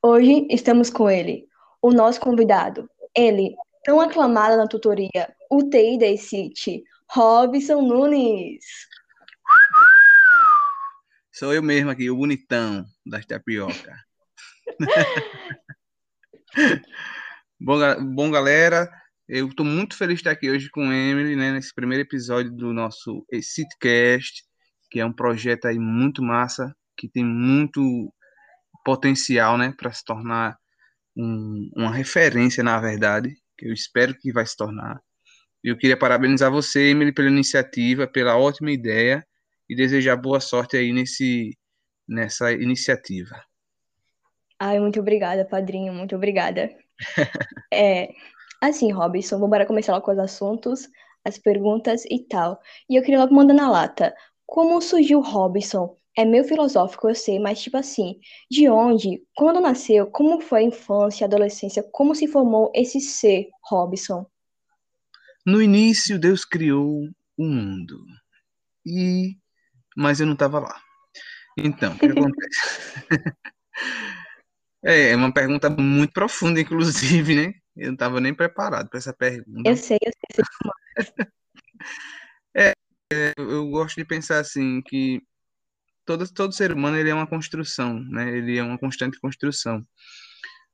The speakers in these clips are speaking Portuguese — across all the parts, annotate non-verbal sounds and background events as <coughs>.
Hoje estamos com ele, o nosso convidado. Ele, tão aclamado na tutoria, o TI da City, Robson Nunes. Sou eu mesmo aqui, o bonitão das tapioca. <laughs> bom, bom, galera, eu estou muito feliz de estar aqui hoje com Emily, né, nesse primeiro episódio do nosso Citcast, que é um projeto aí muito massa, que tem muito potencial, né, para se tornar um, uma referência, na verdade, que eu espero que vai se tornar. Eu queria parabenizar você, Emily, pela iniciativa, pela ótima ideia e desejar boa sorte aí nesse, nessa iniciativa. Ai, muito obrigada, padrinho, muito obrigada. <laughs> é, assim, Robson, vamos começar logo com os assuntos, as perguntas e tal. E eu queria logo mandar na lata. Como surgiu Robson? É meio filosófico, eu sei, mas tipo assim, de onde, quando nasceu, como foi a infância, a adolescência, como se formou esse ser, Robson? No início, Deus criou o mundo. E mas eu não estava lá. Então, o que acontece? <laughs> é, é uma pergunta muito profunda, inclusive, né? Eu não estava nem preparado para essa pergunta. Eu sei, eu sei. <laughs> é, é, eu gosto de pensar assim que todo, todo ser humano ele é uma construção, né? Ele é uma constante construção.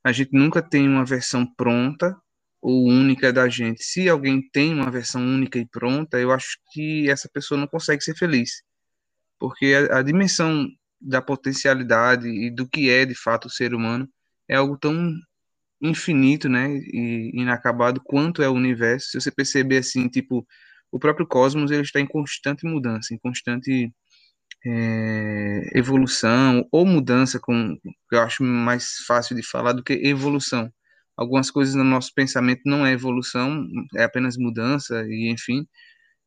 A gente nunca tem uma versão pronta ou única da gente. Se alguém tem uma versão única e pronta, eu acho que essa pessoa não consegue ser feliz. Porque a, a dimensão da potencialidade e do que é de fato o ser humano é algo tão infinito, né, e inacabado quanto é o universo. Se você perceber assim, tipo, o próprio cosmos ele está em constante mudança, em constante é, evolução ou mudança, que eu acho mais fácil de falar do que evolução. Algumas coisas no nosso pensamento não é evolução, é apenas mudança e enfim.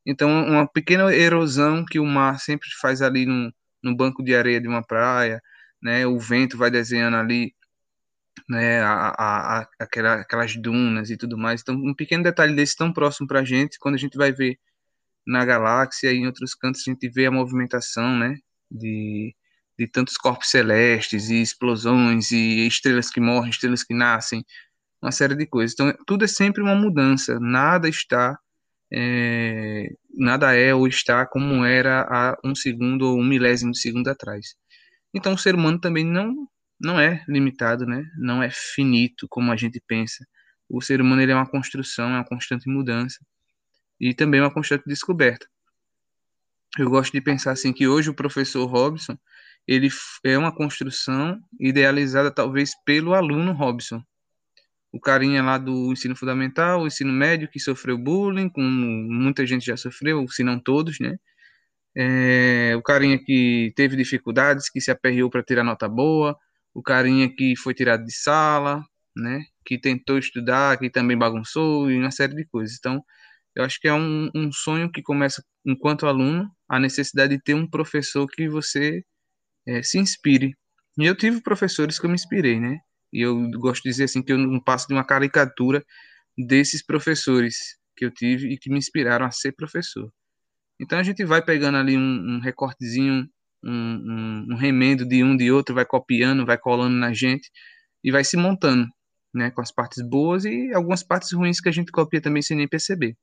Então, uma pequena erosão que o mar sempre faz ali no, no banco de areia de uma praia, né? O vento vai desenhando ali, né? A, a, a, aquela, aquelas dunas e tudo mais. Então, um pequeno detalhe desse tão próximo para a gente, quando a gente vai ver na galáxia e em outros cantos a gente vê a movimentação, né, de, de tantos corpos celestes e explosões e estrelas que morrem, estrelas que nascem, uma série de coisas. Então, tudo é sempre uma mudança, nada está, é, nada é ou está como era há um segundo ou um milésimo de segundo atrás. Então, o ser humano também não, não é limitado, né, não é finito como a gente pensa. O ser humano ele é uma construção, é uma constante mudança e também uma constante descoberta. Eu gosto de pensar assim que hoje o professor Robson ele é uma construção idealizada talvez pelo aluno Robson. O carinha lá do ensino fundamental, o ensino médio que sofreu bullying, como muita gente já sofreu, se não todos, né? É, o carinha que teve dificuldades, que se aperreou para tirar nota boa, o carinha que foi tirado de sala, né? Que tentou estudar, que também bagunçou e uma série de coisas. Então, eu acho que é um, um sonho que começa enquanto aluno, a necessidade de ter um professor que você é, se inspire. E eu tive professores que eu me inspirei, né? E eu gosto de dizer assim que eu não passo de uma caricatura desses professores que eu tive e que me inspiraram a ser professor. Então a gente vai pegando ali um, um recortezinho, um, um, um, remendo de um de outro, vai copiando, vai colando na gente e vai se montando, né? Com as partes boas e algumas partes ruins que a gente copia também sem nem perceber.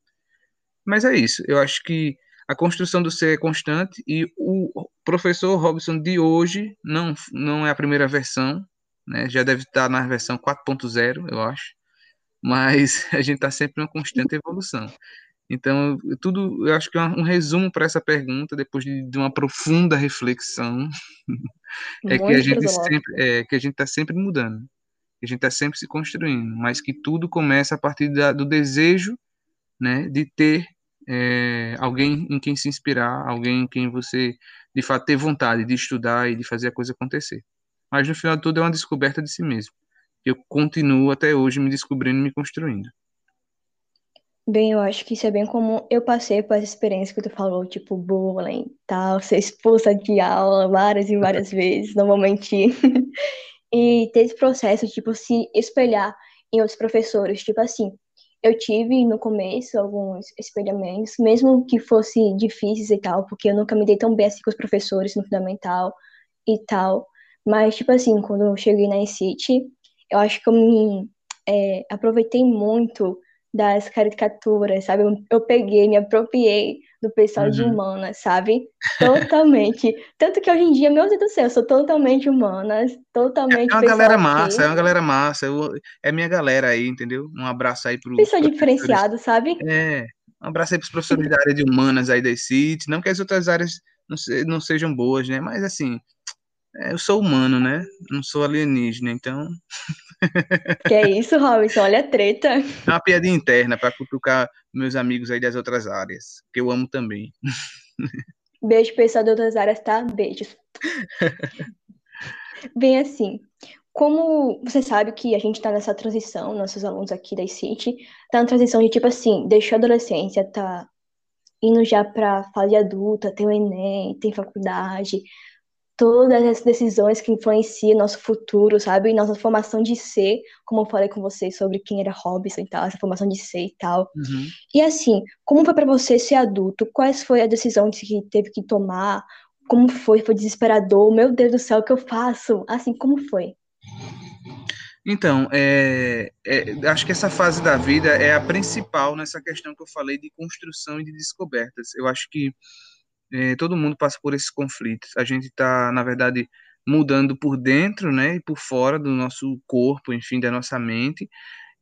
Mas é isso. Eu acho que a construção do ser é constante e o professor Robson de hoje não, não é a primeira versão, né? já deve estar na versão 4.0, eu acho, mas <laughs> a gente está sempre em uma constante evolução. Então, tudo, eu acho que é um resumo para essa pergunta, depois de, de uma profunda reflexão, <laughs> é que a gente sempre, é que a gente está sempre mudando, que a gente está sempre se construindo, mas que tudo começa a partir da, do desejo, né, de ter é, alguém em quem se inspirar, alguém em quem você de fato ter vontade de estudar e de fazer a coisa acontecer. Mas no final de tudo é uma descoberta de si mesmo. Eu continuo até hoje me descobrindo e me construindo. Bem, eu acho que isso é bem comum. Eu passei por essa experiência que tu falou, tipo bullying, tal, <laughs> ser expulsa de aula várias e várias <laughs> vezes, não vou mentir. <laughs> e ter esse processo, tipo, se espelhar em outros professores, tipo assim, eu tive no começo alguns experimentos, mesmo que fossem difíceis e tal, porque eu nunca me dei tão bem assim com os professores no fundamental e tal. Mas, tipo assim, quando eu cheguei na City, eu acho que eu me é, aproveitei muito das caricaturas, sabe? Eu, eu, peguei, me apropriei do pessoal uhum. de humanas, sabe? Totalmente. <laughs> Tanto que hoje em dia, meu Deus do céu, eu sou totalmente humanas, totalmente. É uma galera massa, é uma galera massa. Eu, é minha galera aí, entendeu? Um abraço aí pro. Pessoal diferenciado, sabe? É. Um abraço aí pros professores da área de humanas aí da City. Não que as outras áreas não, se, não sejam boas, né? Mas assim, é, eu sou humano, né? Não sou alienígena, então. <laughs> Que é isso, Robinson? Olha a treta. É uma piadinha interna para cutucar meus amigos aí das outras áreas, que eu amo também. <laughs> Beijo, pessoal de outras áreas, tá? Beijos. <laughs> Bem assim, como você sabe que a gente tá nessa transição, nossos alunos aqui da City, tá na transição de tipo assim, deixou a adolescência, tá indo já pra fase adulta, tem o Enem, tem faculdade, todas as decisões que influenciam nosso futuro, sabe? Nossa formação de ser, como eu falei com vocês sobre quem era Robson e tal, essa formação de ser e tal. Uhum. E assim, como foi para você ser adulto? Quais foi a decisão que teve que tomar? Como foi? Foi desesperador? Meu Deus do céu, o que eu faço? Assim, como foi? Então, é, é, acho que essa fase da vida é a principal nessa questão que eu falei de construção e de descobertas. Eu acho que é, todo mundo passa por esses conflitos. A gente está, na verdade, mudando por dentro, né, e por fora do nosso corpo, enfim, da nossa mente,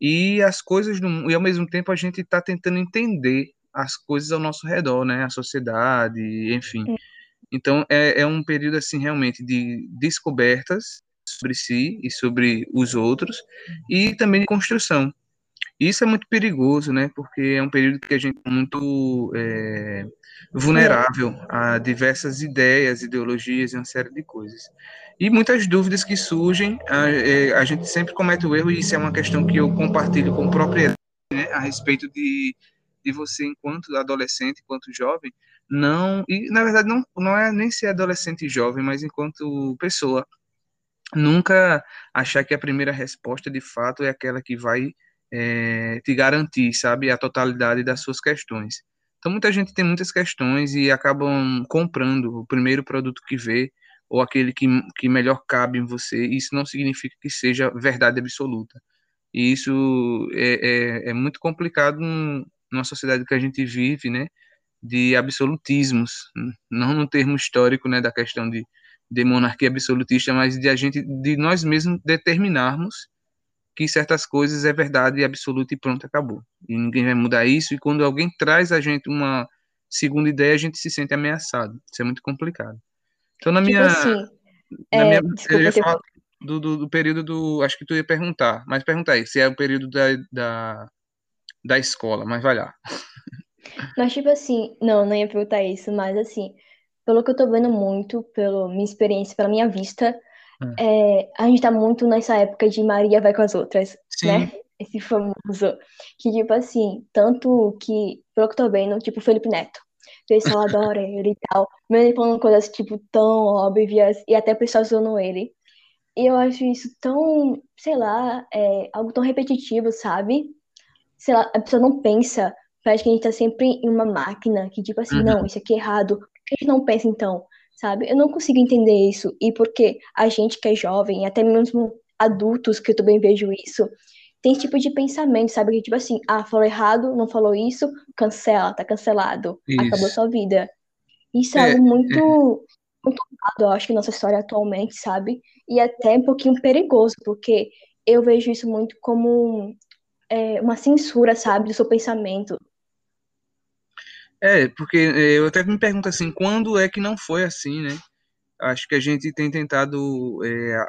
e as coisas e ao mesmo tempo a gente está tentando entender as coisas ao nosso redor, né, a sociedade, enfim. É. Então é, é um período assim realmente de descobertas sobre si e sobre os outros e também de construção. Isso é muito perigoso, né? Porque é um período que a gente é muito é, vulnerável a diversas ideias, ideologias e uma série de coisas. E muitas dúvidas que surgem, a, é, a gente sempre comete o erro, e isso é uma questão que eu compartilho com propriedade, né, a respeito de, de você, enquanto adolescente, enquanto jovem, não, e na verdade não, não é nem ser adolescente e jovem, mas enquanto pessoa, nunca achar que a primeira resposta de fato é aquela que vai é, te garantir, sabe, a totalidade das suas questões. Então, muita gente tem muitas questões e acabam comprando o primeiro produto que vê ou aquele que, que melhor cabe em você. Isso não significa que seja verdade absoluta. E isso é, é, é muito complicado numa sociedade que a gente vive, né, de absolutismos, não no termo histórico, né, da questão de, de monarquia absolutista, mas de a gente, de nós mesmos determinarmos que certas coisas é verdade absoluta e pronto, acabou. E ninguém vai mudar isso. E quando alguém traz a gente uma segunda ideia, a gente se sente ameaçado. Isso é muito complicado. Então, na tipo minha. Assim, na é, minha desculpa, eu ia falar do, do, do, período do. Acho que tu ia perguntar, mas pergunta aí, se é o período da, da, da escola, mas vai lá. <laughs> Mas, tipo assim, não, não ia perguntar isso, mas assim, pelo que eu tô vendo muito, pela minha experiência, pela minha vista, é, a gente tá muito nessa época de Maria vai com as outras, Sim. né? Esse famoso. Que, tipo assim, tanto que, pelo que eu tô vendo, tipo, Felipe Neto. Pessoal adora ele e tal. Mesmo ele falando coisas, tipo, tão óbvias e até o pessoal zoando ele. E eu acho isso tão, sei lá, é, algo tão repetitivo, sabe? Sei lá, a pessoa não pensa. Parece que a gente tá sempre em uma máquina que, tipo assim, uhum. não, isso aqui é errado. Por que a gente não pensa então? Sabe? Eu não consigo entender isso. E porque a gente que é jovem, até mesmo adultos, que eu também vejo isso, tem esse tipo de pensamento, sabe? Que tipo assim, ah, falou errado, não falou isso, cancela, tá cancelado. Isso. Acabou sua vida. Isso é, é algo muito, é. muito eu acho que nossa história atualmente, sabe? E até um pouquinho perigoso, porque eu vejo isso muito como é, uma censura, sabe, do seu pensamento. É, porque é, eu até me pergunto assim, quando é que não foi assim, né? Acho que a gente tem tentado é,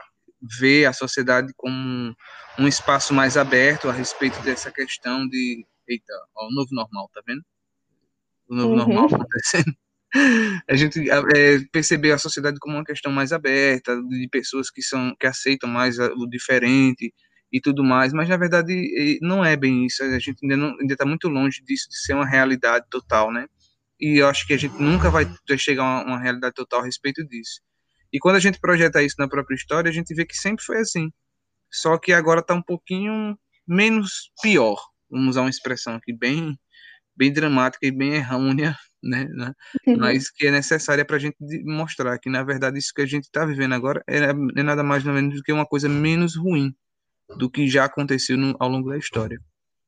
ver a sociedade como um espaço mais aberto a respeito dessa questão de. Eita, ó, o novo normal, tá vendo? O novo uhum. normal acontecendo. <laughs> A gente é, percebeu a sociedade como uma questão mais aberta, de pessoas que são que aceitam mais o diferente, e tudo mais, mas na verdade não é bem isso, a gente ainda está muito longe disso, de ser uma realidade total, né? E eu acho que a gente nunca vai chegar a uma, realidade total a respeito disso. E quando a gente projeta isso na própria história, a gente vê que sempre foi assim. Só que agora está um pouquinho menos pior. Vamos usar uma expressão aqui bem, bem dramática e bem errônea <laughs> né, né? mas que é necessária para a gente mostrar que, na verdade, isso que a gente está vivendo agora é, é nada mais nada menos do que uma coisa menos ruim do que já aconteceu no, ao longo da história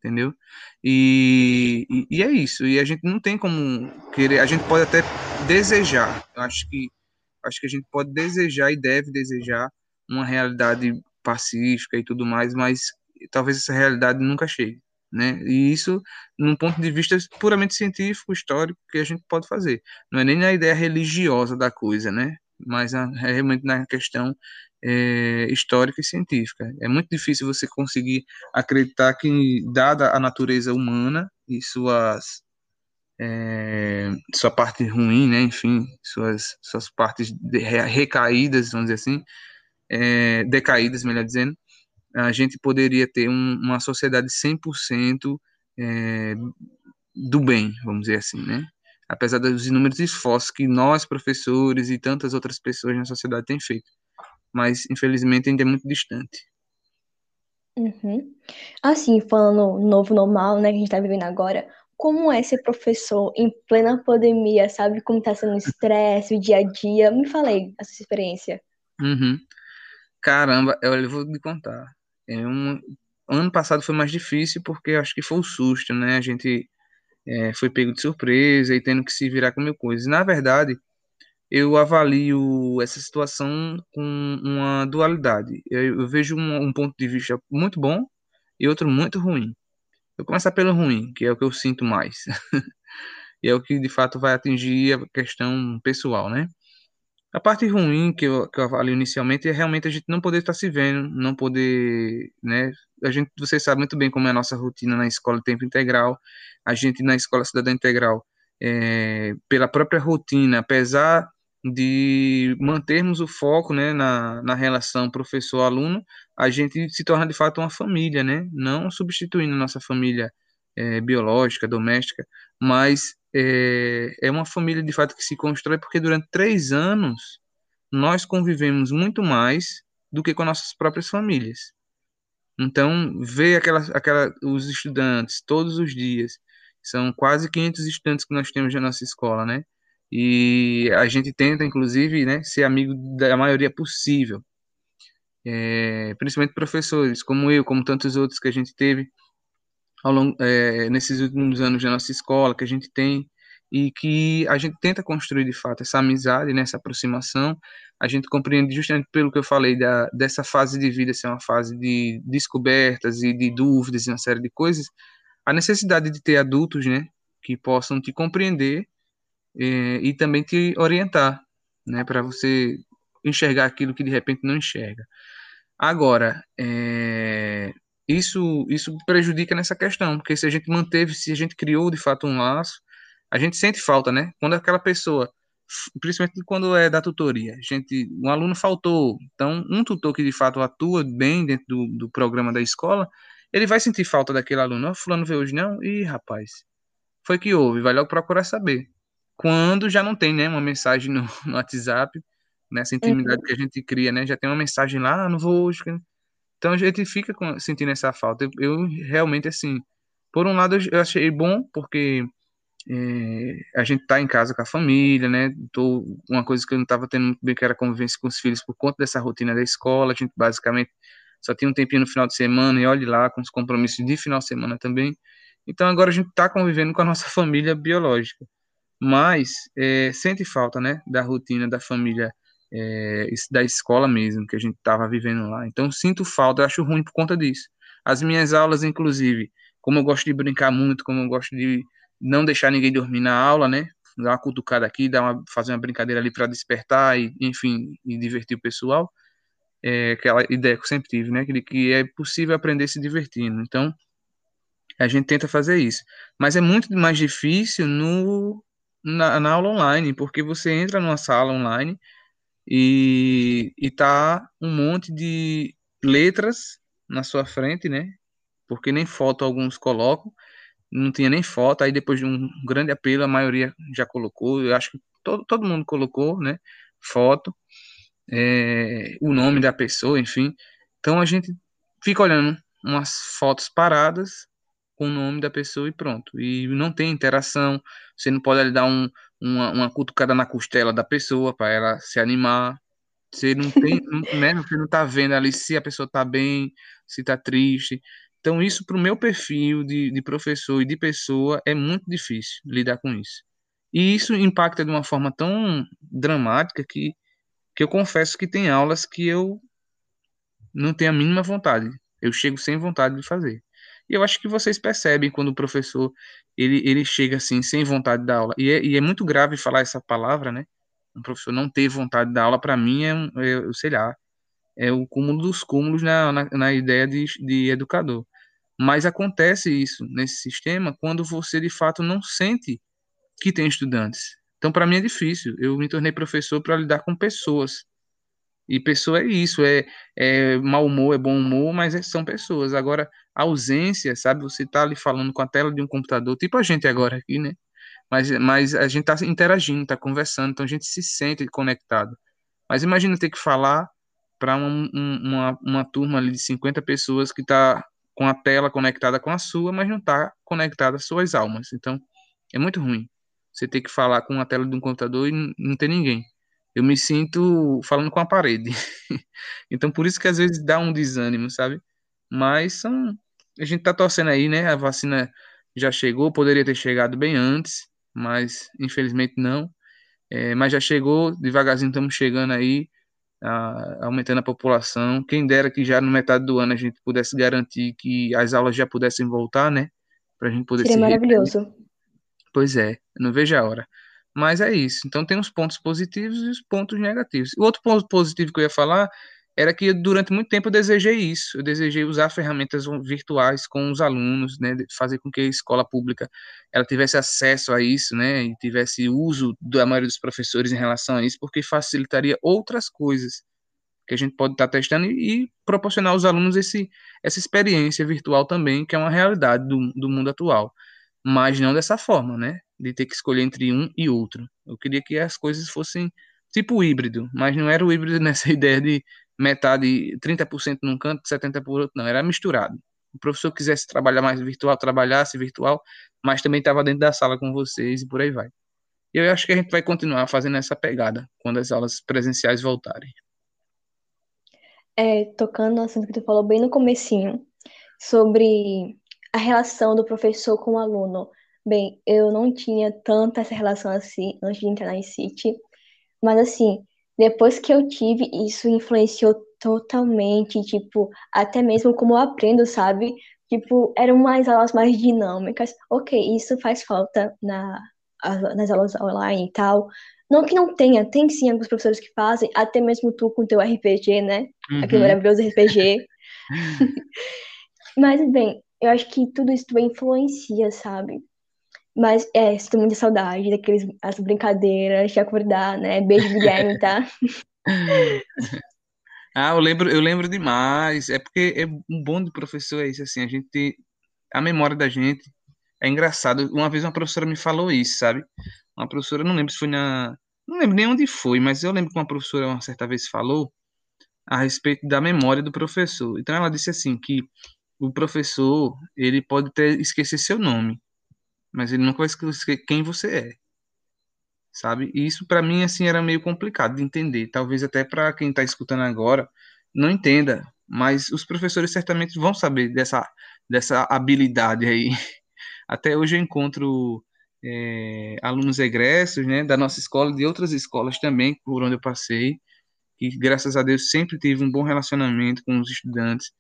entendeu? E, e, e, é isso. E a gente não tem como querer. A gente pode até desejar. Acho que acho que a gente pode desejar e deve desejar uma realidade pacífica e tudo mais, mas talvez essa realidade nunca chegue, né? E isso, num ponto de vista puramente científico, histórico, que a gente pode fazer. Não é nem na ideia religiosa da coisa, né? Mas é realmente na questão é, histórica e científica. É muito difícil você conseguir acreditar que, dada a natureza humana e suas é, sua parte ruim, né, enfim, suas, suas partes recaídas, vamos dizer assim, é, decaídas, melhor dizendo, a gente poderia ter um, uma sociedade 100% é, do bem, vamos dizer assim, né? Apesar dos inúmeros esforços que nós, professores e tantas outras pessoas na sociedade têm feito mas infelizmente ainda é muito distante. Uhum. Assim, falando novo normal, né, que a gente tá vivendo agora, como é ser professor em plena pandemia, sabe? Como tá sendo o estresse, o dia a dia? Me falei essa experiência. Uhum. Caramba, eu vou te contar. É um... Ano passado foi mais difícil porque acho que foi o susto, né? A gente é, foi pego de surpresa e tendo que se virar com mil coisas. Na verdade, eu avalio essa situação com uma dualidade. Eu, eu vejo um, um, ponto de vista muito bom e outro muito ruim. Eu começar pelo ruim, que é o que eu sinto mais. <laughs> e é o que de fato vai atingir a questão pessoal, né? A parte ruim que eu, que eu avalio inicialmente é realmente a gente não poder estar se vendo, não poder, né? A gente, você sabe muito bem como é a nossa rotina na escola tempo integral. A gente na escola cidadã integral, é, pela própria rotina, apesar de mantermos o foco né, na, na relação professor-aluno, a gente se torna de fato uma família, né? não substituindo nossa família é, biológica, doméstica, mas é, é uma família de fato que se constrói porque durante três anos nós convivemos muito mais do que com nossas próprias famílias. Então, ver aquela, aquela, os estudantes todos os dias, são quase 500 estudantes que nós temos na nossa escola, né? E a gente tenta, inclusive, né, ser amigo da maioria possível. É, principalmente professores, como eu, como tantos outros que a gente teve ao longo, é, nesses últimos anos da nossa escola, que a gente tem, e que a gente tenta construir de fato essa amizade, né, essa aproximação. A gente compreende justamente pelo que eu falei da, dessa fase de vida ser uma fase de descobertas e de dúvidas e uma série de coisas, a necessidade de ter adultos, né, que possam te compreender é, e também te orientar, né, para você enxergar aquilo que de repente não enxerga. Agora, é, isso isso prejudica nessa questão, porque se a gente manteve, se a gente criou de fato um laço, a gente sente falta, né? Quando aquela pessoa, principalmente quando é da tutoria, gente, um aluno faltou, então um tutor que de fato atua bem dentro do, do programa da escola, ele vai sentir falta daquele aluno. Oh, fulano veio hoje não? Ih, rapaz, foi que houve, vai logo procurar saber quando já não tem, né, uma mensagem no, <laughs> no WhatsApp, nessa intimidade uhum. que a gente cria, né, já tem uma mensagem lá, ah, não vou hoje. Então a gente fica com, sentindo essa falta. Eu, eu, realmente, assim, por um lado eu achei bom, porque é, a gente tá em casa com a família, né, tô, uma coisa que eu não estava tendo muito bem, que era convivência com os filhos por conta dessa rotina da escola, a gente basicamente só tinha um tempinho no final de semana, e olhe lá, com os compromissos de final de semana também. Então agora a gente está convivendo com a <laughs> nossa família biológica mas é, sente falta, né, da rotina da família, é, da escola mesmo, que a gente estava vivendo lá. Então, sinto falta, acho ruim por conta disso. As minhas aulas, inclusive, como eu gosto de brincar muito, como eu gosto de não deixar ninguém dormir na aula, né, dar uma cutucada aqui, dar uma, fazer uma brincadeira ali para despertar e, enfim, e divertir o pessoal, é aquela ideia que eu sempre tive, né, que, que é possível aprender se divertindo. Então, a gente tenta fazer isso. Mas é muito mais difícil no na, na aula online, porque você entra numa sala online e, e tá um monte de letras na sua frente, né? Porque nem foto alguns colocam, não tinha nem foto, aí depois de um grande apelo, a maioria já colocou, eu acho que todo, todo mundo colocou, né? Foto, é, o nome da pessoa, enfim. Então a gente fica olhando umas fotos paradas com o nome da pessoa e pronto. E não tem interação, você não pode ali dar um, uma, uma cutucada na costela da pessoa para ela se animar. Você não tem, <laughs> né, você não tá vendo ali se a pessoa tá bem, se tá triste. Então, isso para o meu perfil de, de professor e de pessoa é muito difícil lidar com isso. E isso impacta de uma forma tão dramática que, que eu confesso que tem aulas que eu não tenho a mínima vontade. Eu chego sem vontade de fazer. E eu acho que vocês percebem quando o professor ele, ele chega assim, sem vontade da aula. E é, e é muito grave falar essa palavra, né? Um professor não ter vontade da aula, para mim, é, é, sei lá, é o cúmulo dos cúmulos na, na, na ideia de, de educador. Mas acontece isso nesse sistema quando você de fato não sente que tem estudantes. Então, para mim é difícil. Eu me tornei professor para lidar com pessoas. E pessoa é isso, é, é mau humor, é bom humor, mas é, são pessoas. Agora, ausência, sabe? Você tá ali falando com a tela de um computador, tipo a gente agora aqui, né? Mas, mas a gente tá interagindo, tá conversando, então a gente se sente conectado. Mas imagina ter que falar para um, um, uma, uma turma ali de 50 pessoas que tá com a tela conectada com a sua, mas não tá conectada às suas almas. Então, é muito ruim. Você ter que falar com a tela de um computador e não ter ninguém eu me sinto falando com a parede. <laughs> então, por isso que às vezes dá um desânimo, sabe? Mas são. A gente tá torcendo aí, né? A vacina já chegou, poderia ter chegado bem antes, mas infelizmente não. É, mas já chegou, devagarzinho estamos chegando aí, a, aumentando a população. Quem dera que já no metade do ano a gente pudesse garantir que as aulas já pudessem voltar, né? Para a gente poder Seria maravilhoso. Pois é, não vejo a hora. Mas é isso. Então tem os pontos positivos e os pontos negativos. O outro ponto positivo que eu ia falar era que durante muito tempo eu desejei isso. Eu desejei usar ferramentas virtuais com os alunos, né, fazer com que a escola pública ela tivesse acesso a isso, né, e tivesse uso da maioria dos professores em relação a isso, porque facilitaria outras coisas que a gente pode estar testando e, e proporcionar aos alunos esse, essa experiência virtual também, que é uma realidade do, do mundo atual mas não dessa forma, né? De ter que escolher entre um e outro. Eu queria que as coisas fossem tipo híbrido, mas não era o híbrido <laughs> nessa ideia de metade, 30% num canto, 70% por outro, não, era misturado. O professor quisesse trabalhar mais virtual, trabalhasse virtual, mas também estava dentro da sala com vocês e por aí vai. Eu acho que a gente vai continuar fazendo essa pegada quando as aulas presenciais voltarem. É, tocando no assunto que tu falou bem no comecinho, sobre a relação do professor com o aluno. Bem, eu não tinha tanta essa relação assim antes de entrar na City, mas assim, depois que eu tive, isso influenciou totalmente, tipo, até mesmo como eu aprendo, sabe? Tipo, eram mais aulas mais dinâmicas. Ok, isso faz falta na, nas aulas online e tal. Não que não tenha, tem sim alguns professores que fazem, até mesmo tu com teu RPG, né? Uhum. Aquele maravilhoso RPG. <laughs> <laughs> Mas, bem, eu acho que tudo isso também influencia, sabe? Mas é, sinto muita saudade daqueles as brincadeiras, de acordar, né? Beijo, Guilherme, tá? <laughs> ah, eu lembro, eu lembro demais. É porque é um bom de professor é isso, assim, a gente a memória da gente é engraçado. Uma vez uma professora me falou isso, sabe? Uma professora, não lembro se foi na, não lembro nem onde foi, mas eu lembro que uma professora uma certa vez falou a respeito da memória do professor. Então ela disse assim que o professor, ele pode até esquecer seu nome, mas ele nunca vai esquecer quem você é. Sabe? E isso para mim assim era meio complicado de entender, talvez até para quem está escutando agora não entenda, mas os professores certamente vão saber dessa dessa habilidade aí. <laughs> Até hoje eu encontro é, alunos egressos, né, da nossa escola, de outras escolas também, por onde eu passei, que graças a Deus sempre tive um bom relacionamento com os estudantes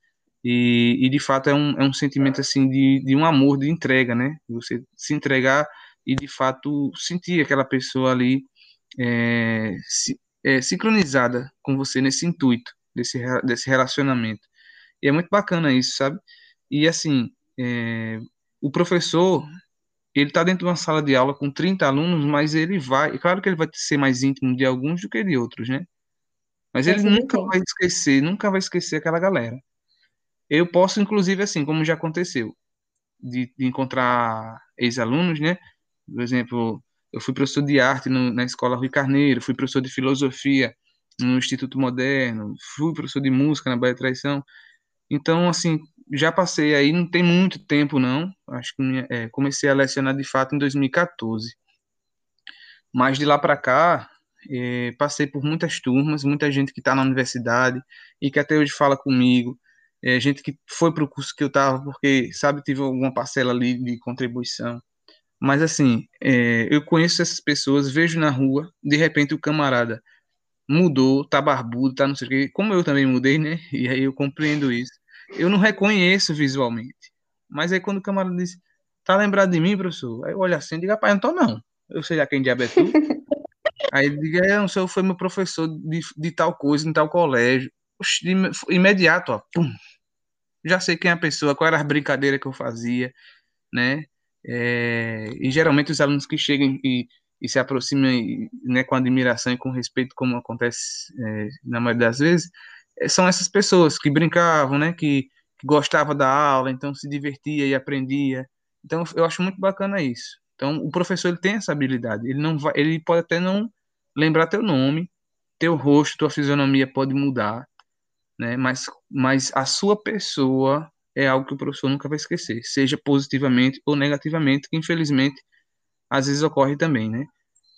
e, e de fato é um, é um sentimento assim de, de um amor, de entrega, né? Você se entregar e de fato sentir aquela pessoa ali é, se, é, sincronizada com você nesse intuito, desse, desse relacionamento. E é muito bacana isso, sabe? E assim, é, o professor, ele está dentro de uma sala de aula com 30 alunos, mas ele vai, claro que ele vai ser mais íntimo de alguns do que de outros, né? Mas ele nunca vai esquecer, nunca vai esquecer aquela galera. Eu posso, inclusive, assim, como já aconteceu, de, de encontrar ex-alunos, né? Por exemplo, eu fui professor de arte no, na Escola Rui Carneiro, fui professor de filosofia no Instituto Moderno, fui professor de música na Bahia Traição. Então, assim, já passei aí, não tem muito tempo não, acho que minha, é, comecei a lecionar de fato em 2014. Mas de lá para cá, é, passei por muitas turmas, muita gente que está na universidade e que até hoje fala comigo, é, gente que foi para o curso que eu estava porque, sabe, tive alguma parcela ali de contribuição. Mas assim, é, eu conheço essas pessoas, vejo na rua, de repente o camarada mudou, tá barbudo, tá não sei o quê, como eu também mudei, né? E aí eu compreendo isso. Eu não reconheço visualmente. Mas aí quando o camarada diz, tá lembrado de mim, professor? Aí eu olho assim e digo, rapaz, não tô não. Eu sei já quem diabo é tu. <laughs> aí ele diz, é, não sei, foi meu professor de, de tal coisa, em tal colégio. Oxi, imediato, ó, pum. Já sei quem é a pessoa, qual era as brincadeiras que eu fazia, né? É, e geralmente os alunos que chegam e, e se aproximam né, com admiração e com respeito, como acontece é, na maioria das vezes, é, são essas pessoas que brincavam, né, que, que gostavam da aula, então se divertia e aprendia. Então eu acho muito bacana isso. Então o professor ele tem essa habilidade. Ele não vai, ele pode até não lembrar teu nome, teu rosto, tua fisionomia pode mudar, né? Mas, mas a sua pessoa é algo que o professor nunca vai esquecer, seja positivamente ou negativamente, que infelizmente às vezes ocorre também, né?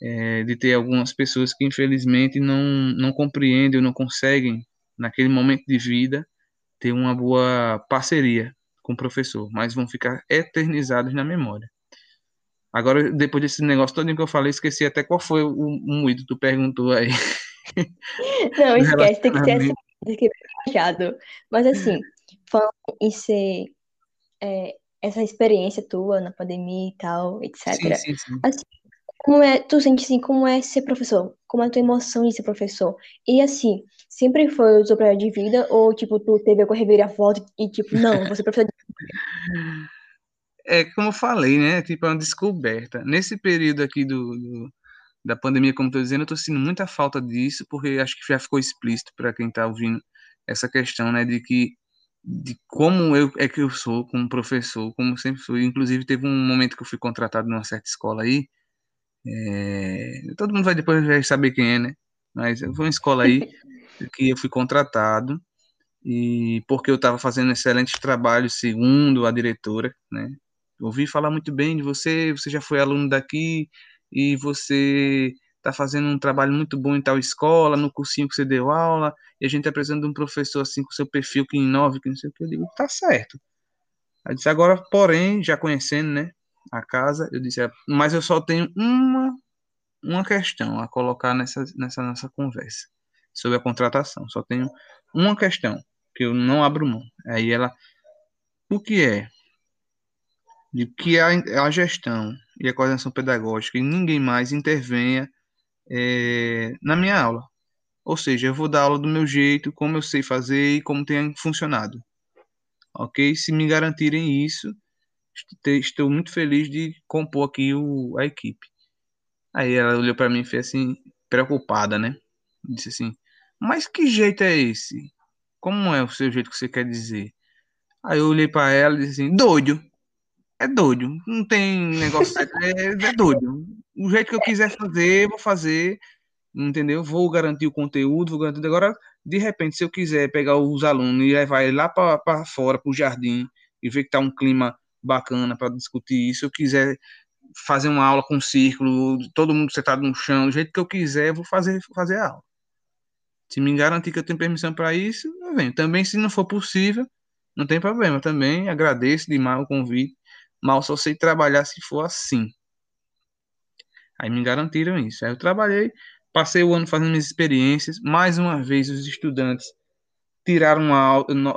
É, de ter algumas pessoas que infelizmente não, não compreendem ou não conseguem, naquele momento de vida, ter uma boa parceria com o professor, mas vão ficar eternizados na memória. Agora, depois desse negócio todo que eu falei, esqueci até qual foi o, o moído que tu perguntou aí. Não, <laughs> esquece, tem que ser assim, que ser Mas assim, falando em ser é, essa experiência tua na pandemia e tal, etc. Sim, sim, sim. Assim, como é, tu sente assim, como é ser professor? Como é a tua emoção de ser professor? E assim, sempre foi o teu projeto de vida ou tipo, tu teve a volta e tipo, não, <laughs> você é professor de É, como eu falei, né? Tipo, é uma descoberta. Nesse período aqui do, do da pandemia, como estou dizendo, eu estou sentindo muita falta disso, porque acho que já ficou explícito para quem está ouvindo essa questão, né? De que de como eu é que eu sou como professor, como sempre fui. Inclusive, teve um momento que eu fui contratado numa certa escola aí. É, todo mundo vai depois vai saber quem é, né? Mas foi uma escola aí <laughs> que eu fui contratado e porque eu estava fazendo excelente trabalho, segundo a diretora, né? Ouvi falar muito bem de você, você já foi aluno daqui e você está fazendo um trabalho muito bom em tal escola, no cursinho que você deu aula, e a gente está de um professor assim com seu perfil que inove, que não sei o que. Eu digo, tá certo. Aí disse, agora, porém, já conhecendo, né, a casa, eu disse, é, mas eu só tenho uma, uma questão a colocar nessa, nessa nossa conversa sobre a contratação. Só tenho uma questão que eu não abro mão. Aí ela, o que é? De que a, a gestão e a coordenação pedagógica e ninguém mais intervenha é, na minha aula. Ou seja, eu vou dar aula do meu jeito, como eu sei fazer e como tem funcionado. Ok? Se me garantirem isso, estou muito feliz de compor aqui o, a equipe. Aí ela olhou para mim e fez assim, preocupada, né? Disse assim: Mas que jeito é esse? Como é o seu jeito que você quer dizer? Aí eu olhei para ela e disse assim: Doido. É doido. Não tem negócio certo. É, é doido. O jeito que eu quiser fazer, vou fazer entendeu? Vou garantir o conteúdo, vou garantir. Agora, de repente, se eu quiser pegar os alunos e levar lá para fora, para o jardim, e ver que está um clima bacana para discutir isso, se eu quiser fazer uma aula com um círculo, todo mundo sentado no chão, do jeito que eu quiser, vou fazer, fazer a aula. Se me garantir que eu tenho permissão para isso, eu venho. Também, se não for possível, não tem problema. Também agradeço demais o convite. Mal só sei trabalhar se for assim. Aí me garantiram isso. Aí eu trabalhei, Passei o ano fazendo minhas experiências. Mais uma vez, os estudantes tiraram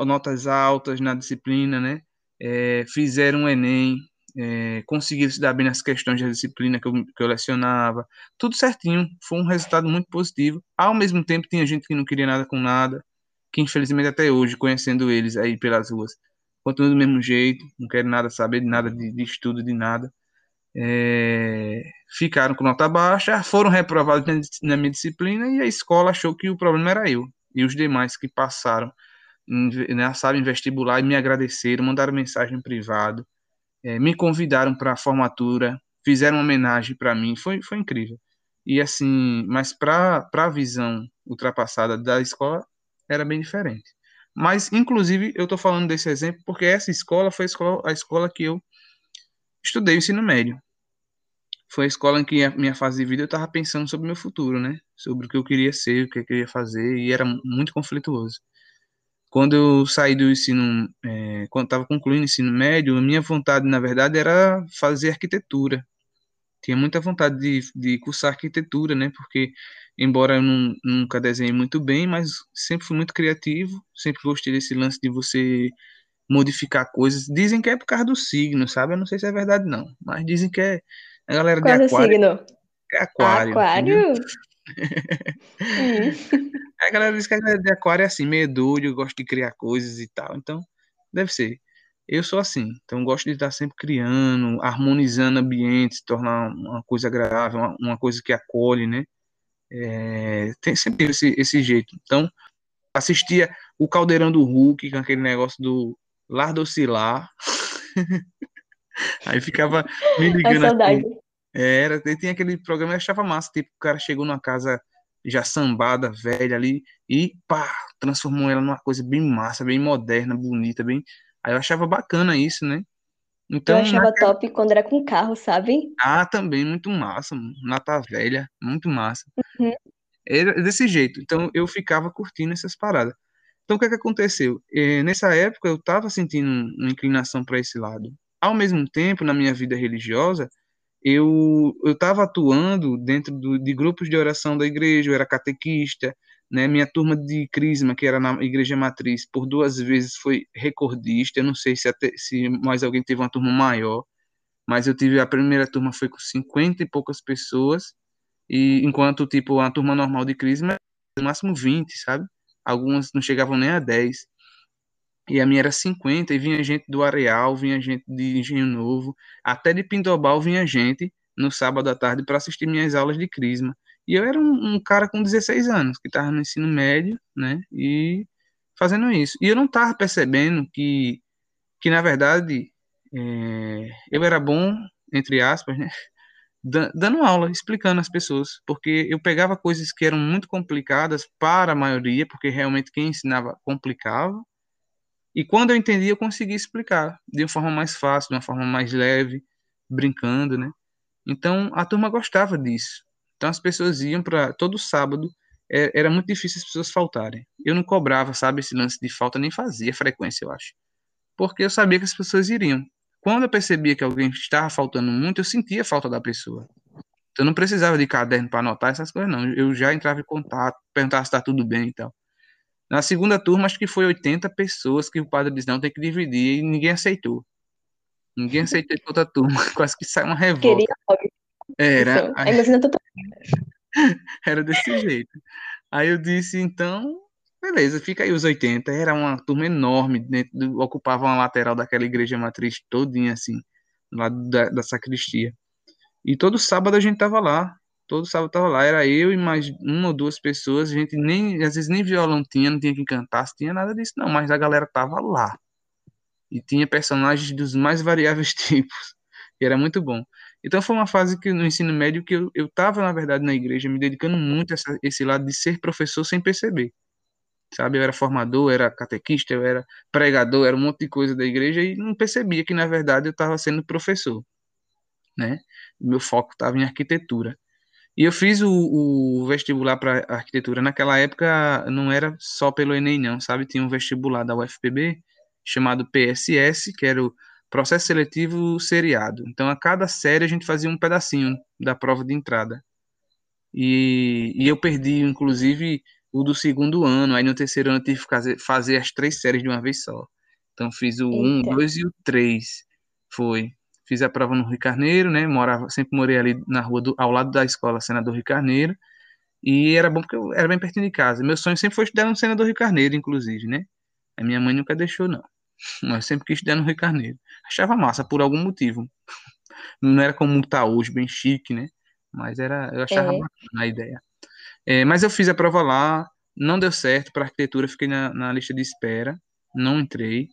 notas altas na disciplina, né? É, fizeram o Enem, é, conseguiram se dar bem nas questões da disciplina que eu, que eu lecionava. Tudo certinho. Foi um resultado muito positivo. Ao mesmo tempo, tinha gente que não queria nada com nada, que infelizmente até hoje, conhecendo eles aí pelas ruas, continua do mesmo jeito, não quer nada saber de nada de, de estudo, de nada é, ficaram com nota baixa, foram reprovados na minha disciplina e a escola achou que o problema era eu. E os demais que passaram, né, sabem, vestibular e me agradeceram, mandaram mensagem em privado, é, me convidaram para a formatura, fizeram uma homenagem para mim, foi, foi incrível. E assim, mas para a visão ultrapassada da escola era bem diferente. Mas, inclusive, eu estou falando desse exemplo porque essa escola foi a escola, a escola que eu estudei o ensino médio. Foi a escola em que a minha fase de vida eu estava pensando sobre o meu futuro, né? Sobre o que eu queria ser, o que eu queria fazer, e era muito conflituoso. Quando eu saí do ensino, é, quando estava concluindo o ensino médio, a minha vontade, na verdade, era fazer arquitetura. Tinha muita vontade de, de cursar arquitetura, né? Porque, embora eu não, nunca desenhe muito bem, mas sempre fui muito criativo, sempre gostei desse lance de você modificar coisas. Dizem que é por causa do signo, sabe? Eu não sei se é verdade, não. Mas dizem que é a galera Qual de é o aquário. signo? É aquário. Aquário? Hum. <laughs> A galera diz que a galera de aquário é assim, meio doido, gosta de criar coisas e tal. Então, deve ser. Eu sou assim, então gosto de estar sempre criando, harmonizando ambientes, tornar uma coisa agradável, uma, uma coisa que acolhe, né? É, tem sempre esse, esse jeito. Então, assistia o Caldeirão do Hulk, com aquele negócio do Lar do Oscilar. <laughs> Aí ficava me ligando. saudade. Assim, era, tinha aquele programa que achava massa, tipo, o cara chegou numa casa já sambada, velha ali, e pá, transformou ela numa coisa bem massa, bem moderna, bonita, bem. Aí eu achava bacana isso, né? Então, Eu achava naquela- top quando era com carro, sabe? Ah, também, muito massa. Nata velha, muito massa. Uhum. Era desse jeito. Então, eu ficava curtindo essas paradas. Então, o que é que aconteceu? Eh, nessa época, eu estava sentindo uma inclinação para esse lado. Ao mesmo tempo, na minha vida religiosa, eu eu estava atuando dentro do, de grupos de oração da igreja, eu era catequista, né? Minha turma de crisma, que era na igreja matriz, por duas vezes foi recordista. Eu não sei se, até, se mais alguém teve uma turma maior, mas eu tive a primeira turma foi com 50 e poucas pessoas, e enquanto tipo a turma normal de crisma, no máximo 20, sabe? Algumas não chegavam nem a 10. E a minha era 50, e vinha gente do Areal, vinha gente de Engenho Novo, até de Pindobal vinha gente no sábado à tarde para assistir minhas aulas de crisma. E eu era um, um cara com 16 anos, que estava no ensino médio, né? E fazendo isso. E eu não estava percebendo que, que na verdade, é, eu era bom, entre aspas, né? <laughs> Dan- Dando aula, explicando às pessoas, porque eu pegava coisas que eram muito complicadas para a maioria, porque realmente quem ensinava complicava, e quando eu entendia, eu conseguia explicar de uma forma mais fácil, de uma forma mais leve, brincando, né? Então a turma gostava disso. Então as pessoas iam para todo sábado, é- era muito difícil as pessoas faltarem. Eu não cobrava, sabe, esse lance de falta, nem fazia frequência, eu acho. Porque eu sabia que as pessoas iriam. Quando eu percebia que alguém estava faltando muito, eu sentia falta da pessoa. Então não precisava de caderno para anotar essas coisas, não. Eu já entrava em contato, perguntava se está tudo bem e tal. Na segunda turma, acho que foi 80 pessoas que o padre disse, não, tem que dividir, e ninguém aceitou. Ninguém aceitou outra turma, <laughs> quase que saiu uma revolta. Queria Era. Aí imagina total. era desse jeito. Aí eu disse, então, beleza, fica aí os 80. Era uma turma enorme, dentro do- ocupava uma lateral daquela igreja matriz todinha, assim, lá da, da sacristia. E todo sábado a gente tava lá. Todo sábado tava lá. Era eu e mais uma ou duas pessoas. A gente nem, às vezes nem violão tinha, não tinha quem cantasse, tinha nada disso, não. Mas a galera tava lá. E tinha personagens dos mais variáveis <laughs> tipos. E era muito bom. Então foi uma fase que no ensino médio que eu, eu tava, na verdade, na igreja, me dedicando muito a essa, esse lado de ser professor sem perceber. Sabe, eu era formador, era catequista, eu era pregador, era um monte de coisa da igreja e não percebia que, na verdade, eu estava sendo professor, né? Meu foco estava em arquitetura. E eu fiz o, o vestibular para arquitetura. Naquela época não era só pelo Enem, não, sabe? Tinha um vestibular da UFPB chamado PSS, que era o Processo Seletivo Seriado. Então, a cada série a gente fazia um pedacinho da prova de entrada. E, e eu perdi, inclusive, o do segundo ano. Aí no terceiro ano eu tive que fazer, fazer as três séries de uma vez só. Então, fiz o 1, um, Eita. 2 e o 3. Foi. Fiz a prova no Rio Carneiro, né? Morava, sempre morei ali na rua do, ao lado da escola Senador Rio Carneiro. E era bom porque eu era bem pertinho de casa. Meu sonho sempre foi estudar no Senador Rio Carneiro, inclusive, né? A minha mãe nunca deixou, não. <laughs> Mas sempre quis estudar no Rio Carneiro. Achava massa, por algum motivo. Não era como tá hoje, bem chique, né? Mas era, eu achava É. bacana a ideia. É, mas eu fiz a prova lá, não deu certo para arquitetura, fiquei na, na lista de espera, não entrei.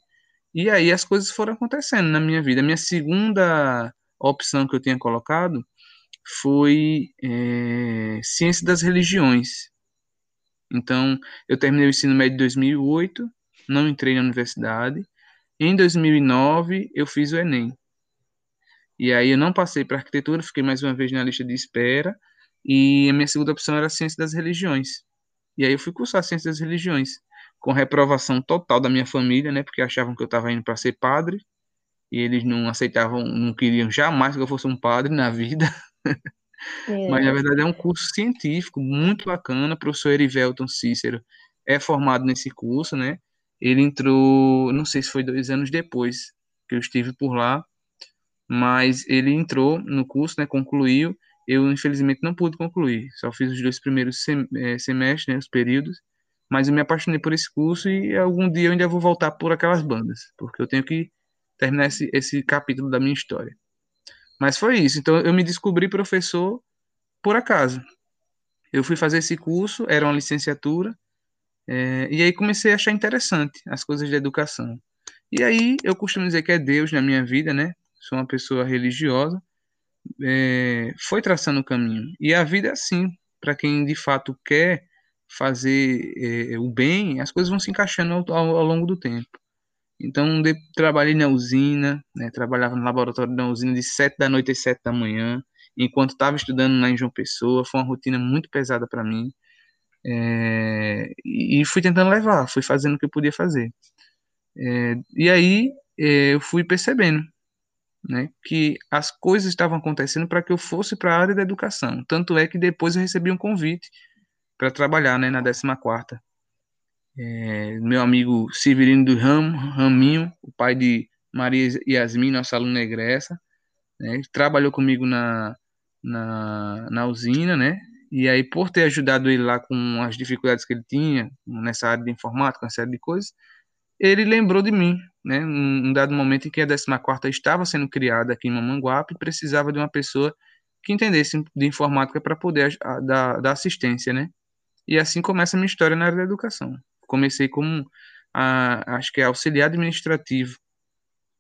E aí as coisas foram acontecendo na minha vida. A minha segunda opção que eu tinha colocado foi é, ciência das religiões. Então, eu terminei o ensino médio em 2008 não entrei na universidade. Em 2009, eu fiz o Enem. E aí eu não passei para arquitetura, fiquei mais uma vez na lista de espera. E a minha segunda opção era ciência das religiões. E aí eu fui cursar ciência das religiões, com reprovação total da minha família, né? Porque achavam que eu estava indo para ser padre. E eles não aceitavam, não queriam jamais que eu fosse um padre na vida. É. <laughs> Mas na verdade é um curso científico muito bacana. O professor Erivelton Cícero é formado nesse curso, né? Ele entrou, não sei se foi dois anos depois que eu estive por lá, mas ele entrou no curso, né? Concluiu. Eu infelizmente não pude concluir, só fiz os dois primeiros é, semestres, né? Os períodos. Mas eu me apaixonei por esse curso e algum dia eu ainda vou voltar por aquelas bandas, porque eu tenho que terminar esse, esse capítulo da minha história. Mas foi isso. Então eu me descobri professor por acaso. Eu fui fazer esse curso, era uma licenciatura, é, e aí comecei a achar interessante as coisas da educação. E aí eu costumo dizer que é Deus na minha vida, né? Sou uma pessoa religiosa, é, foi traçando o caminho. E a vida é assim, para quem de fato quer fazer é, o bem, as coisas vão se encaixando ao, ao, ao longo do tempo. Então, de, trabalhei na usina, né, trabalhava no laboratório da usina de 7 da noite às 7 da manhã, enquanto estava estudando lá em João Pessoa. Foi uma rotina muito pesada para mim. É, e fui tentando levar, fui fazendo o que eu podia fazer. É, e aí é, eu fui percebendo né, que as coisas estavam acontecendo para que eu fosse para a área da educação. Tanto é que depois eu recebi um convite para trabalhar né, na 14 quarta é, meu amigo Severino do Ram, Raminho, o pai de Maria Yasmin, nossa aluna egressa, né, trabalhou comigo na, na, na usina, né? E aí, por ter ajudado ele lá com as dificuldades que ele tinha nessa área de informática, uma série de coisas, ele lembrou de mim, né? Um, dado momento em que a 14 estava sendo criada aqui em Mamanguape e precisava de uma pessoa que entendesse de informática para poder dar, dar assistência, né? E assim começa a minha história na área da educação comecei como, a, acho que é auxiliar administrativo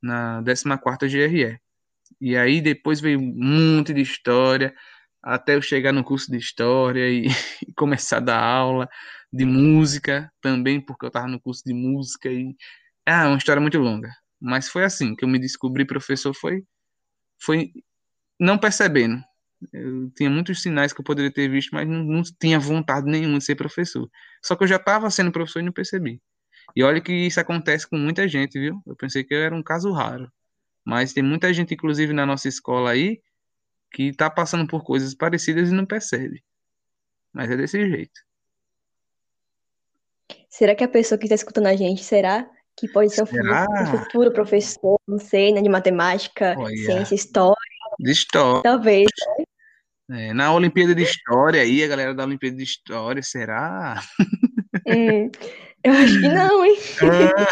na 14ª GRE. E aí depois veio um monte de história, até eu chegar no curso de história e, <laughs> e começar a dar aula de música também, porque eu estava no curso de música e é uma história muito longa. Mas foi assim que eu me descobri professor, foi foi não percebendo, eu tinha muitos sinais que eu poderia ter visto, mas não, não tinha vontade nenhuma de ser professor. Só que eu já estava sendo professor e não percebi. E olha que isso acontece com muita gente, viu? Eu pensei que eu era um caso raro. Mas tem muita gente, inclusive na nossa escola aí, que está passando por coisas parecidas e não percebe. Mas é desse jeito. Será que a pessoa que está escutando a gente, será que pode ser um futuro professor, não sei, né, de matemática, Olha. ciência, história? De história. Talvez. É, na Olimpíada de História aí, a galera da Olimpíada de História, será? Hum, eu acho que <laughs> não, hein? Ah.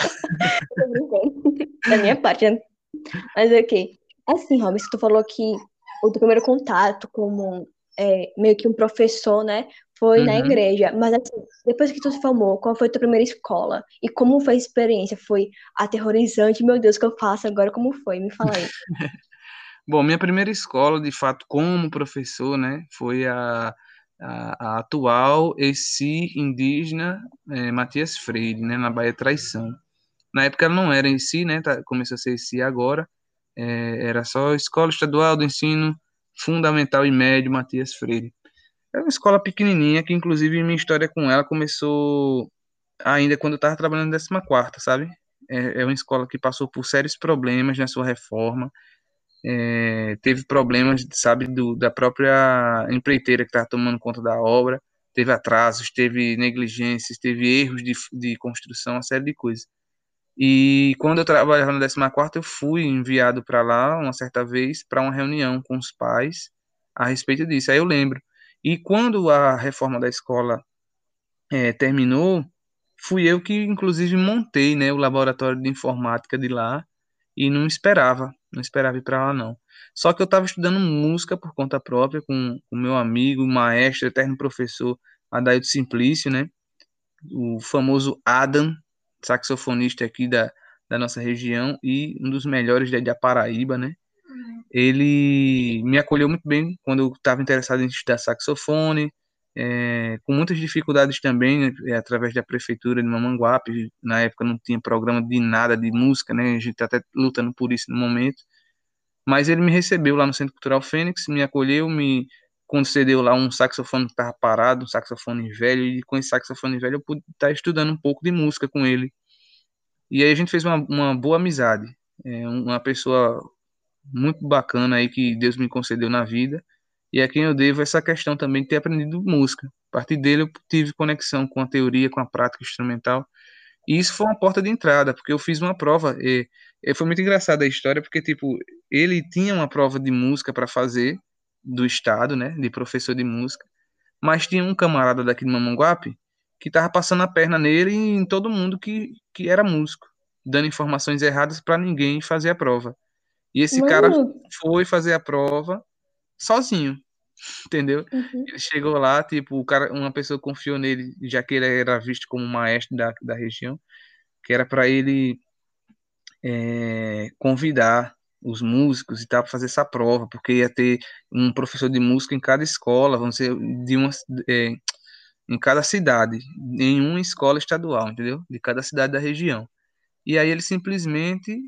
<laughs> da minha parte, né? Mas ok. Assim, Robson, tu falou que o primeiro contato como é, meio que um professor, né? Foi uhum. na igreja. Mas assim, depois que tu se formou, qual foi a tua primeira escola? E como foi a experiência? Foi aterrorizante? Meu Deus, o que eu faço agora? Como foi? Me fala aí. <laughs> Bom, minha primeira escola, de fato, como professor, né, foi a, a, a atual ESI indígena é, Matias Freire, né, na Bahia Traição. Na época ela não era em si, né, tá, começou a ser ESI agora, é, era só Escola Estadual do Ensino Fundamental e Médio Matias Freire. É uma escola pequenininha, que inclusive minha história com ela começou ainda quando eu estava trabalhando na 14 sabe? É, é uma escola que passou por sérios problemas na sua reforma, é, teve problemas, sabe, do, da própria empreiteira que estava tomando conta da obra, teve atrasos, teve negligências, teve erros de, de construção, uma série de coisas. E quando eu trabalhava na 14 eu fui enviado para lá, uma certa vez, para uma reunião com os pais a respeito disso. Aí eu lembro. E quando a reforma da escola é, terminou, fui eu que, inclusive, montei né, o laboratório de informática de lá e não esperava não esperava ir para lá, não. Só que eu estava estudando música por conta própria com o meu amigo, maestro, eterno professor Adailto Simplício, né? O famoso Adam, saxofonista aqui da, da nossa região e um dos melhores da, Paraíba, né? Ele me acolheu muito bem quando eu estava interessado em estudar saxofone, é, com muitas dificuldades também, né, através da prefeitura de Mamanguape, na época não tinha programa de nada de música, né, a gente está até lutando por isso no momento, mas ele me recebeu lá no Centro Cultural Fênix, me acolheu, me concedeu lá um saxofone que estava parado, um saxofone velho, e com esse saxofone velho eu pude estar tá estudando um pouco de música com ele. E aí a gente fez uma, uma boa amizade, é, uma pessoa muito bacana aí que Deus me concedeu na vida, e a quem eu devo essa questão também de ter aprendido música. A partir dele eu tive conexão com a teoria, com a prática instrumental, e isso foi uma porta de entrada, porque eu fiz uma prova, e, e foi muito engraçada a história, porque, tipo, ele tinha uma prova de música para fazer, do estado, né, de professor de música, mas tinha um camarada daqui de Mamanguape que tava passando a perna nele e em todo mundo que, que era músico, dando informações erradas para ninguém fazer a prova. E esse Mano. cara foi fazer a prova sozinho, entendeu? Uhum. Ele chegou lá, tipo, o cara, uma pessoa confiou nele, já que ele era visto como maestro da, da região, que era para ele é, convidar os músicos e tal para fazer essa prova, porque ia ter um professor de música em cada escola, vão ser de uma é, em cada cidade, em uma escola estadual, entendeu? De cada cidade da região. E aí ele simplesmente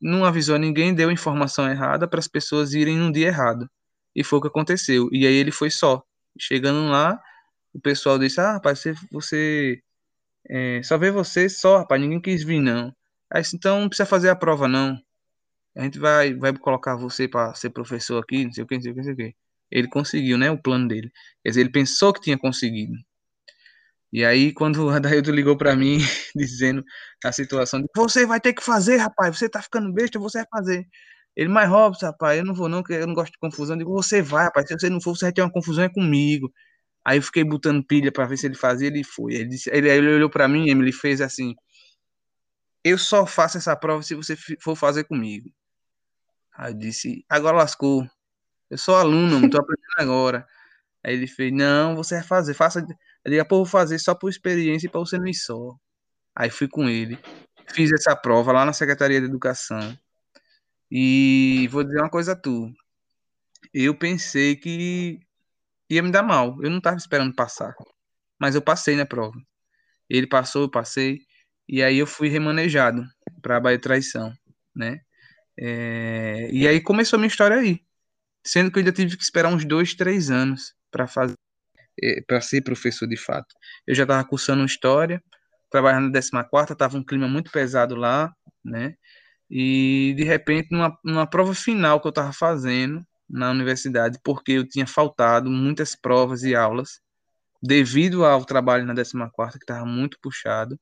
não avisou ninguém, deu informação errada para as pessoas irem num dia errado. E foi o que aconteceu. E aí ele foi só. Chegando lá, o pessoal disse: Ah, rapaz, você, você é, só vê você só, rapaz, ninguém quis vir, não. Aí então não precisa fazer a prova, não a gente vai, vai colocar você para ser professor aqui, não sei o que, não sei o que, não sei o que. Ele conseguiu, né, o plano dele. Quer dizer, ele pensou que tinha conseguido. E aí, quando o Adailton ligou para mim, <laughs> dizendo a situação de você vai ter que fazer, rapaz, você tá ficando besta, você vai fazer. Ele, mais Robson, rapaz, eu não vou não, porque eu não gosto de confusão. Eu digo, você vai, rapaz, se você não for, você vai ter uma confusão é comigo. Aí eu fiquei botando pilha para ver se ele fazia, ele foi. Ele, disse, ele, ele olhou para mim, ele fez assim, eu só faço essa prova se você for fazer comigo. Aí eu disse, agora lascou. Eu sou aluno, não tô aprendendo agora. Aí ele fez, não, você vai fazer, faça. Eu disse, pô, vou fazer só por experiência e para você não ir só. Aí fui com ele, fiz essa prova lá na Secretaria de Educação. E vou dizer uma coisa a tu. Eu pensei que ia me dar mal. Eu não estava esperando passar. Mas eu passei na prova. Ele passou, eu passei. E aí eu fui remanejado para a Bahia Traição, né? É, e aí começou a minha história aí. Sendo que eu ainda tive que esperar uns dois, três anos para fazer é, para ser professor de fato. Eu já estava cursando história, trabalhando na 14, estava um clima muito pesado lá, né? E de repente, numa, numa prova final que eu estava fazendo na universidade, porque eu tinha faltado muitas provas e aulas, devido ao trabalho na 14, que estava muito puxado,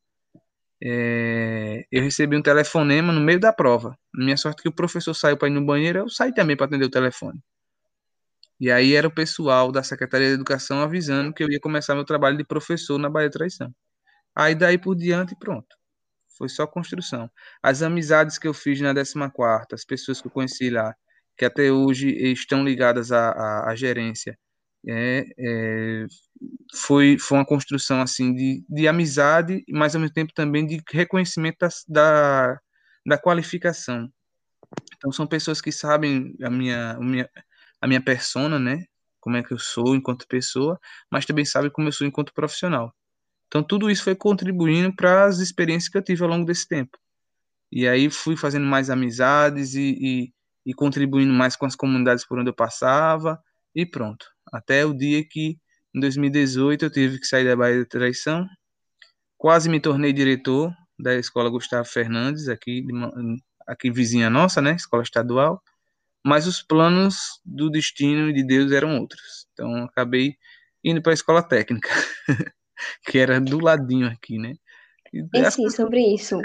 é, eu recebi um telefonema no meio da prova. Minha sorte é que o professor saiu para ir no banheiro, eu saí também para atender o telefone. E aí era o pessoal da Secretaria de Educação avisando que eu ia começar meu trabalho de professor na Bahia Traição. Aí daí por diante, pronto. Foi só construção. As amizades que eu fiz na 14 as pessoas que eu conheci lá, que até hoje estão ligadas à, à, à gerência, é, é, foi, foi uma construção assim de, de amizade, mas ao mesmo tempo também de reconhecimento da, da, da qualificação. Então são pessoas que sabem a minha, a minha, a minha persona, né? Como é que eu sou enquanto pessoa, mas também sabem como eu sou enquanto profissional. Então tudo isso foi contribuindo para as experiências que eu tive ao longo desse tempo. E aí fui fazendo mais amizades e, e, e contribuindo mais com as comunidades por onde eu passava e pronto. Até o dia que, em 2018, eu tive que sair da Bahia da Traição. Quase me tornei diretor da Escola Gustavo Fernandes, aqui, aqui vizinha nossa, né? Escola estadual. Mas os planos do destino e de Deus eram outros. Então, acabei indo para a escola técnica, <laughs> que era do ladinho aqui, né? E sim, sobre isso.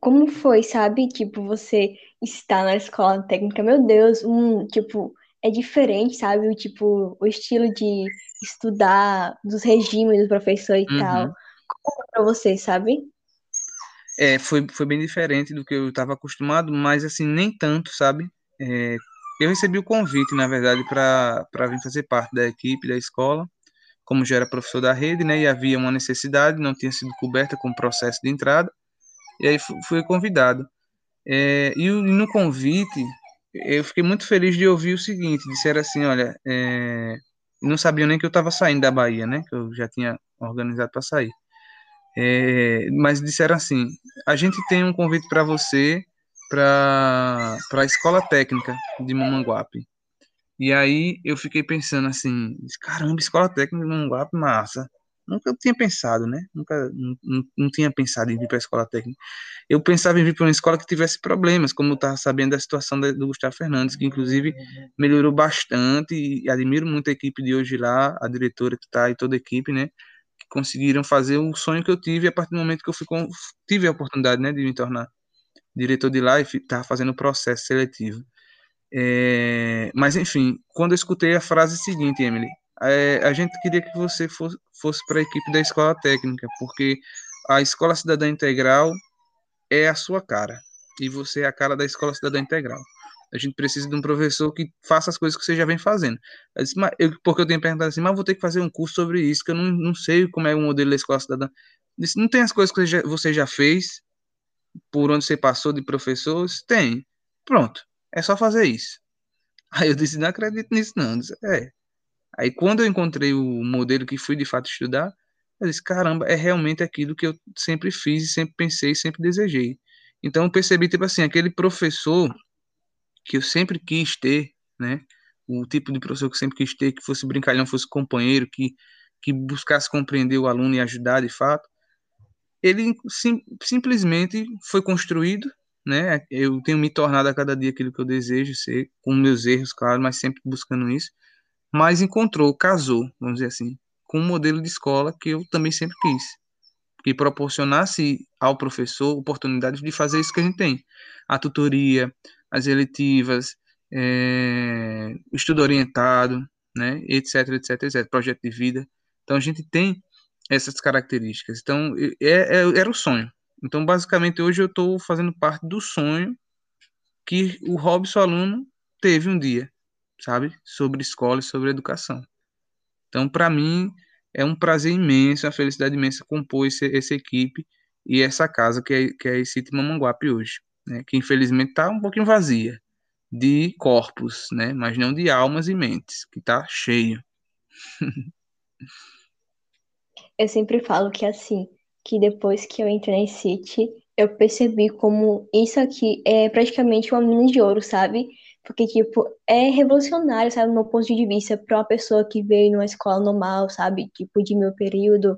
Como foi, sabe? Tipo, você está na escola técnica, meu Deus, um, tipo, é diferente, sabe? O tipo, o estilo de estudar, dos regimes do professor e uhum. tal. Como foi pra você, sabe? É, foi, foi bem diferente do que eu estava acostumado, mas assim, nem tanto, sabe? É, eu recebi o convite, na verdade, para vir fazer parte da equipe da escola, como já era professor da rede, né? E havia uma necessidade, não tinha sido coberta com o processo de entrada, e aí fui convidado. É, e no convite, eu fiquei muito feliz de ouvir o seguinte: disseram assim, olha, é, não sabiam nem que eu estava saindo da Bahia, né? Que eu já tinha organizado para sair. É, mas disseram assim: a gente tem um convite para você para a escola técnica de Mamanguape. E aí eu fiquei pensando assim: caramba, escola técnica de Mamanguape, massa. Nunca tinha pensado, né? Nunca não, não tinha pensado em vir para a escola técnica. Eu pensava em vir para uma escola que tivesse problemas, como eu estava sabendo da situação do Gustavo Fernandes, que inclusive melhorou bastante e admiro muito a equipe de hoje lá, a diretora que está e toda a equipe, né? Que conseguiram fazer o sonho que eu tive a partir do momento que eu fui com, tive a oportunidade, né, de me tornar diretor de lá e estava fazendo o processo seletivo. É, mas enfim, quando eu escutei a frase seguinte, Emily, é, a gente queria que você fosse, fosse para a equipe da escola técnica, porque a escola cidadã integral é a sua cara e você é a cara da escola cidadã integral. A gente precisa de um professor que faça as coisas que você já vem fazendo. Eu disse, eu, porque eu tenho perguntado assim, mas vou ter que fazer um curso sobre isso, que eu não, não sei como é o modelo da escola cidadã. Disse, não tem as coisas que você já, você já fez, por onde você passou de professores? Tem. Pronto. É só fazer isso. Aí eu disse, não acredito nisso, não. Disse, é. Aí quando eu encontrei o modelo que fui de fato estudar, eu disse, caramba, é realmente aquilo que eu sempre fiz, sempre pensei, sempre desejei. Então eu percebi, tipo assim, aquele professor que eu sempre quis ter, né? O tipo de professor que eu sempre quis ter, que fosse brincalhão, fosse companheiro, que, que buscasse compreender o aluno e ajudar de fato, ele sim, simplesmente foi construído, né? Eu tenho me tornado a cada dia aquilo que eu desejo ser, com meus erros, claro, mas sempre buscando isso mas encontrou, casou, vamos dizer assim, com um modelo de escola que eu também sempre quis, que proporcionasse ao professor oportunidades de fazer isso que a gente tem, a tutoria, as eletivas, é, o estudo orientado, né, etc, etc, etc, projeto de vida. Então a gente tem essas características. Então é, é, era o sonho. Então basicamente hoje eu estou fazendo parte do sonho que o Robson aluno teve um dia sabe? Sobre escola e sobre educação. Então, para mim, é um prazer imenso, uma felicidade imensa compor esse, essa equipe e essa casa que é, que é esse Mamanguape hoje, né? Que infelizmente está um pouquinho vazia de corpos, né? Mas não de almas e mentes, que está cheio. <laughs> eu sempre falo que assim, que depois que eu entrei em City, eu percebi como isso aqui é praticamente uma mina de ouro, sabe? Porque, tipo, é revolucionário, sabe, no ponto de vista, para uma pessoa que veio numa escola normal, sabe, tipo, de meu período,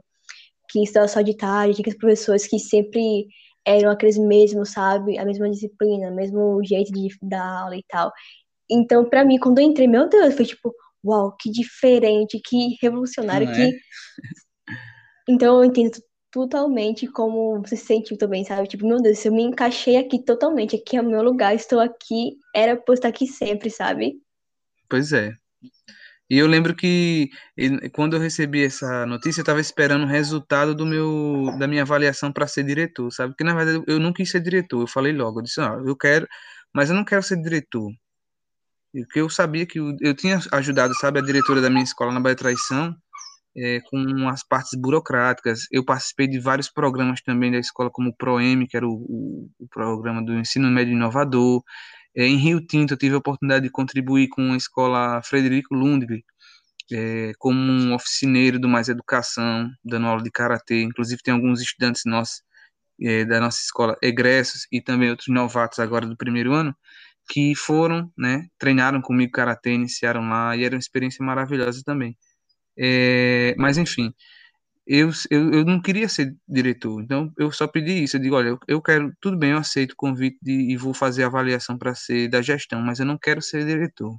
que estava só de tarde, aqueles professores que sempre eram aqueles mesmos, sabe, a mesma disciplina, o mesmo jeito de dar aula e tal. Então, para mim, quando eu entrei, meu Deus, foi tipo, uau, que diferente, que revolucionário, Não que. É? Então, eu entendo totalmente como você se sentiu também, sabe? Tipo, meu Deus, eu me encaixei aqui totalmente, aqui é o meu lugar, estou aqui, era por estar aqui sempre, sabe? Pois é. E eu lembro que quando eu recebi essa notícia, eu estava esperando o resultado do meu, da minha avaliação para ser diretor, sabe? Porque na verdade eu não quis ser diretor, eu falei logo, eu disse, não, eu quero, mas eu não quero ser diretor. Porque eu sabia que eu, eu tinha ajudado, sabe, a diretora da minha escola na Bahia Traição, é, com as partes burocráticas. Eu participei de vários programas também da escola, como o ProM, que era o, o, o programa do ensino médio inovador. É, em Rio Tinto, eu tive a oportunidade de contribuir com a escola Frederico Lundgren, é, como um oficineiro do Mais Educação, dando aula de karatê. Inclusive, tem alguns estudantes nossos é, da nossa escola, egressos, e também outros novatos agora do primeiro ano, que foram, né, treinaram comigo karatê, iniciaram lá, e era uma experiência maravilhosa também. É, mas, enfim, eu, eu, eu não queria ser diretor, então eu só pedi isso. Eu digo: olha, eu, quero, tudo bem, eu aceito o convite de, e vou fazer a avaliação para ser da gestão, mas eu não quero ser diretor.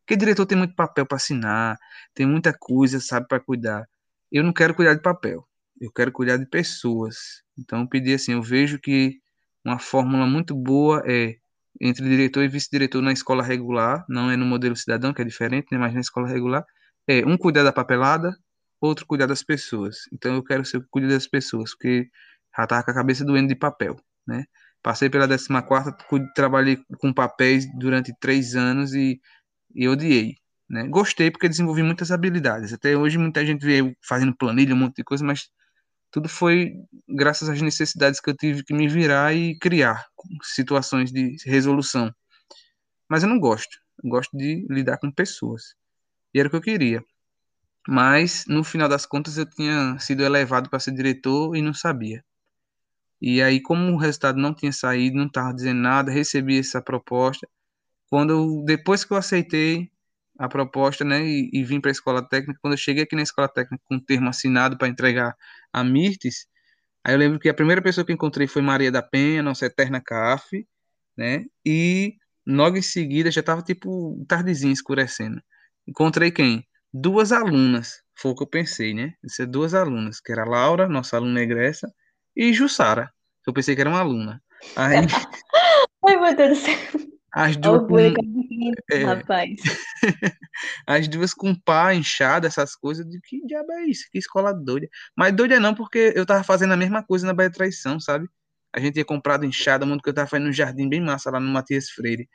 Porque diretor tem muito papel para assinar, tem muita coisa, sabe, para cuidar. Eu não quero cuidar de papel, eu quero cuidar de pessoas. Então eu pedi assim: eu vejo que uma fórmula muito boa é entre diretor e vice-diretor na escola regular, não é no modelo cidadão, que é diferente, né, mas na escola regular é um cuidar da papelada, outro cuidar das pessoas. Então eu quero ser o cuidar das pessoas, porque já tava com a cabeça doendo de papel, né? Passei pela 14 trabalhei com papéis durante três anos e, e odiei. Né? Gostei porque desenvolvi muitas habilidades. Até hoje muita gente veio fazendo planilha, um monte de coisa, mas tudo foi graças às necessidades que eu tive que me virar e criar situações de resolução. Mas eu não gosto. Eu gosto de lidar com pessoas. E era o que eu queria. Mas, no final das contas, eu tinha sido elevado para ser diretor e não sabia. E aí, como o resultado não tinha saído, não estava dizendo nada, recebi essa proposta. Quando eu, depois que eu aceitei a proposta, né, e, e vim para a escola técnica, quando eu cheguei aqui na escola técnica com o termo assinado para entregar a Mirtes, aí eu lembro que a primeira pessoa que encontrei foi Maria da Penha, nossa eterna CAF, né, e logo em seguida já estava tipo tardezinho escurecendo. Encontrei quem? Duas alunas, foi o que eu pensei, né? Ser duas alunas, que era a Laura, nossa aluna egressa, e Jussara, que eu pensei que era uma aluna. Aí, <laughs> Ai, meu Deus do céu. as Olha duas com, eu é, rapaz. <laughs> as duas com pá inchado, essas coisas, de que diabo é isso? Que escola doida. Mas doida não, porque eu tava fazendo a mesma coisa na Bahia Traição, sabe? A gente tinha comprado enxada, muito que eu tava fazendo no jardim bem massa lá no Matias Freire.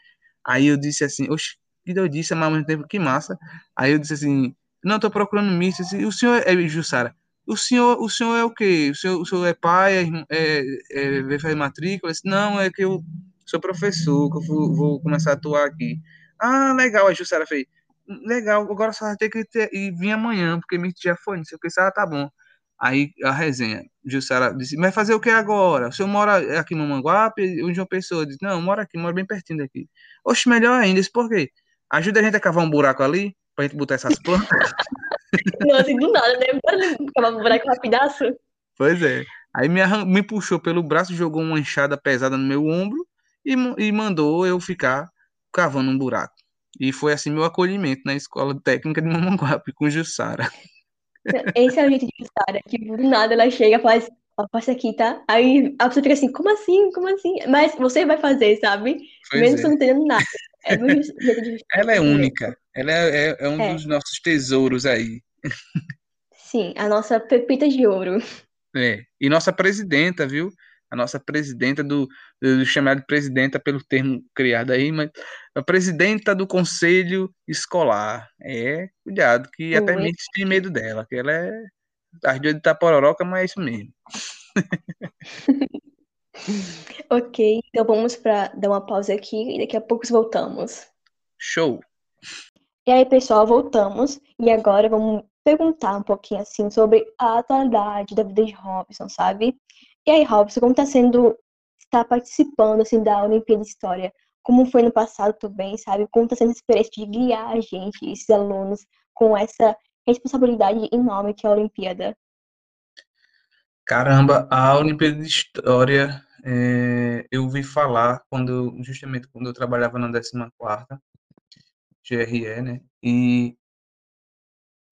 Aí eu disse assim, oxe, que doidice, mas ao mesmo tempo que massa. Aí eu disse assim, não, tô procurando misto. E o senhor é Jussara? O senhor, o senhor é o quê? O senhor, o senhor é pai, é, é, é, fazer matrícula? Disse, não, é que eu sou professor, que eu vou, vou começar a atuar aqui. Ah, legal, a Jussara fez. Legal, agora só vai ter que ter, e vir amanhã, porque Misto já foi, não sei o que, ah, tá bom. Aí a resenha, Jussara disse, mas fazer o que agora? O senhor mora aqui em Mamanguape? O João Pessoa disse, não, eu moro aqui, moro bem pertinho daqui. Oxe, melhor ainda, isso por quê? Ajuda a gente a cavar um buraco ali, pra gente botar essas plantas. <laughs> Não, assim, do nada, né? Bora acabar um buraco rapidaço. Pois é. Aí me, me puxou pelo braço, jogou uma enxada pesada no meu ombro e, e mandou eu ficar cavando um buraco. E foi assim meu acolhimento na escola técnica de Mamanguape com Jussara. Esse é o jeito de Jussara, que do nada ela chega e faz, ó, passa aqui, tá? Aí a pessoa fica assim, como assim? Como assim? Mas você vai fazer, sabe? Pois Mesmo você é. não entendendo nada. É. Ela é única. Ela é, é- é um É, dos nossos tesouros aí. sim, a nossa pepita de ouro. É. E nossa presidenta, viu? A nossa presidenta do, do chamado presidenta pelo termo criado aí, mas a presidenta do conselho escolar. É, cuidado, que até mesmo tem medo dela, que ela é as duas de Tapororoca, mas é isso mesmo. <laughs> <laughs> Ok, então vamos para dar uma pausa aqui e daqui a pouco voltamos. Show. E aí, pessoal, voltamos e agora vamos perguntar um pouquinho assim sobre a atualidade da vida de Robson, sabe? E aí, Robson, como está sendo estar participando assim da Olimpíada de História? Como foi no passado também, sabe? Como está sendo a experiência de guiar a gente, esses alunos, com essa responsabilidade enorme que é a Olimpíada? Caramba, a Olimpíada de História, é, eu ouvi falar quando, justamente quando eu trabalhava na 14ª GRE, né? E,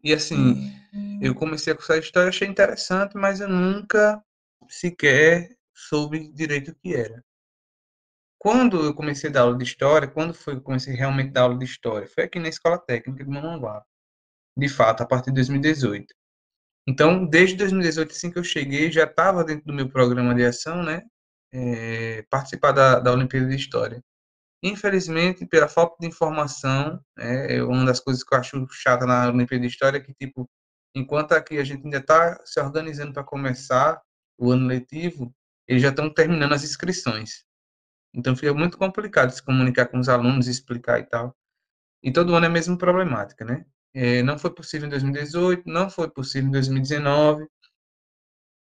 e assim, eu comecei a cursar História, achei interessante, mas eu nunca sequer soube direito o que era. Quando eu comecei a dar aula de História, quando foi que eu comecei realmente a dar aula de História? Foi aqui na Escola Técnica de Mamanguape, de fato, a partir de 2018. Então, desde 2018, assim que eu cheguei, já estava dentro do meu programa de ação, né? É, participar da, da Olimpíada de História. Infelizmente, pela falta de informação, é, uma das coisas que eu acho chata na Olimpíada de História é que, tipo, enquanto aqui a gente ainda está se organizando para começar o ano letivo, eles já estão terminando as inscrições. Então, fica muito complicado se comunicar com os alunos, explicar e tal. E todo ano é a mesma problemática, né? É, não foi possível em 2018, não foi possível em 2019.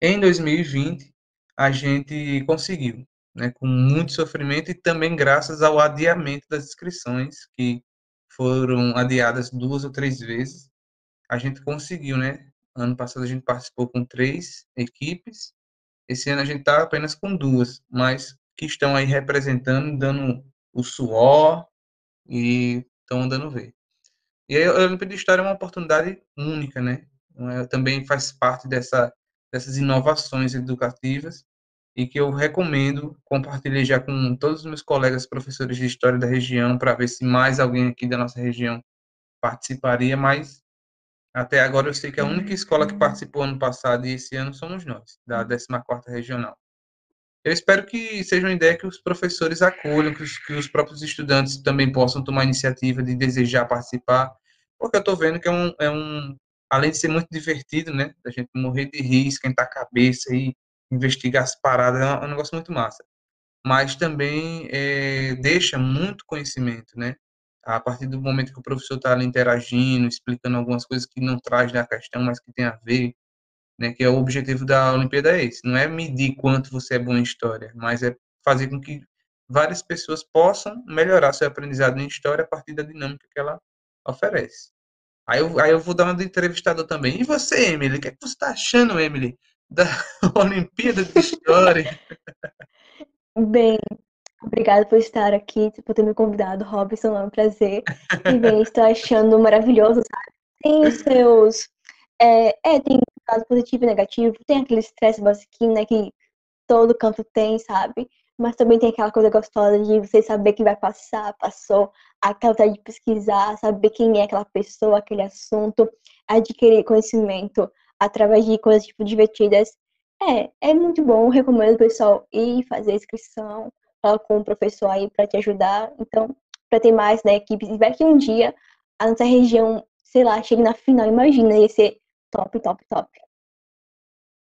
Em 2020, a gente conseguiu, né, com muito sofrimento e também graças ao adiamento das inscrições, que foram adiadas duas ou três vezes, a gente conseguiu, né? Ano passado a gente participou com três equipes, esse ano a gente está apenas com duas, mas que estão aí representando, dando o suor e estão dando ver. E aí, a Olimpíada de História é uma oportunidade única, né? Também faz parte dessa, dessas inovações educativas e que eu recomendo compartilhar já com todos os meus colegas professores de História da região para ver se mais alguém aqui da nossa região participaria, mas até agora eu sei que a única escola que participou ano passado e esse ano somos nós, da 14ª Regional. Eu espero que seja uma ideia que os professores acolham, que os, que os próprios estudantes também possam tomar a iniciativa de desejar participar, porque eu estou vendo que é um, é um, além de ser muito divertido, né, da gente morrer de rir, esquentar a cabeça e investigar as paradas, é um negócio muito massa. Mas também é, deixa muito conhecimento, né? a partir do momento que o professor está ali interagindo, explicando algumas coisas que não traz na questão, mas que tem a ver, né, que é o objetivo da Olimpíada é esse, não é medir quanto você é bom em história, mas é fazer com que várias pessoas possam melhorar seu aprendizado em história a partir da dinâmica que ela oferece. Aí eu, aí eu vou dar uma de entrevistador também. E você, Emily? O que, é que você está achando, Emily, da <laughs> Olimpíada de História? Bem, obrigada por estar aqui, por ter me convidado, Robson, é um prazer. E bem, <laughs> estou achando maravilhoso, sabe? Tem os seus. É, é tem lado positivo e negativo, tem aquele estresse basiquinho, né, que todo canto tem, sabe? Mas também tem aquela coisa gostosa de você saber que vai passar, passou, aquela vontade de pesquisar, saber quem é aquela pessoa, aquele assunto, adquirir conhecimento através de coisas tipo divertidas. É, é muito bom, recomendo o pessoal ir fazer inscrição, falar com o professor aí para te ajudar. Então, para ter mais né, equipes, e vai que um dia a nossa região, sei lá, chegue na final, imagina, ia ser top, top, top.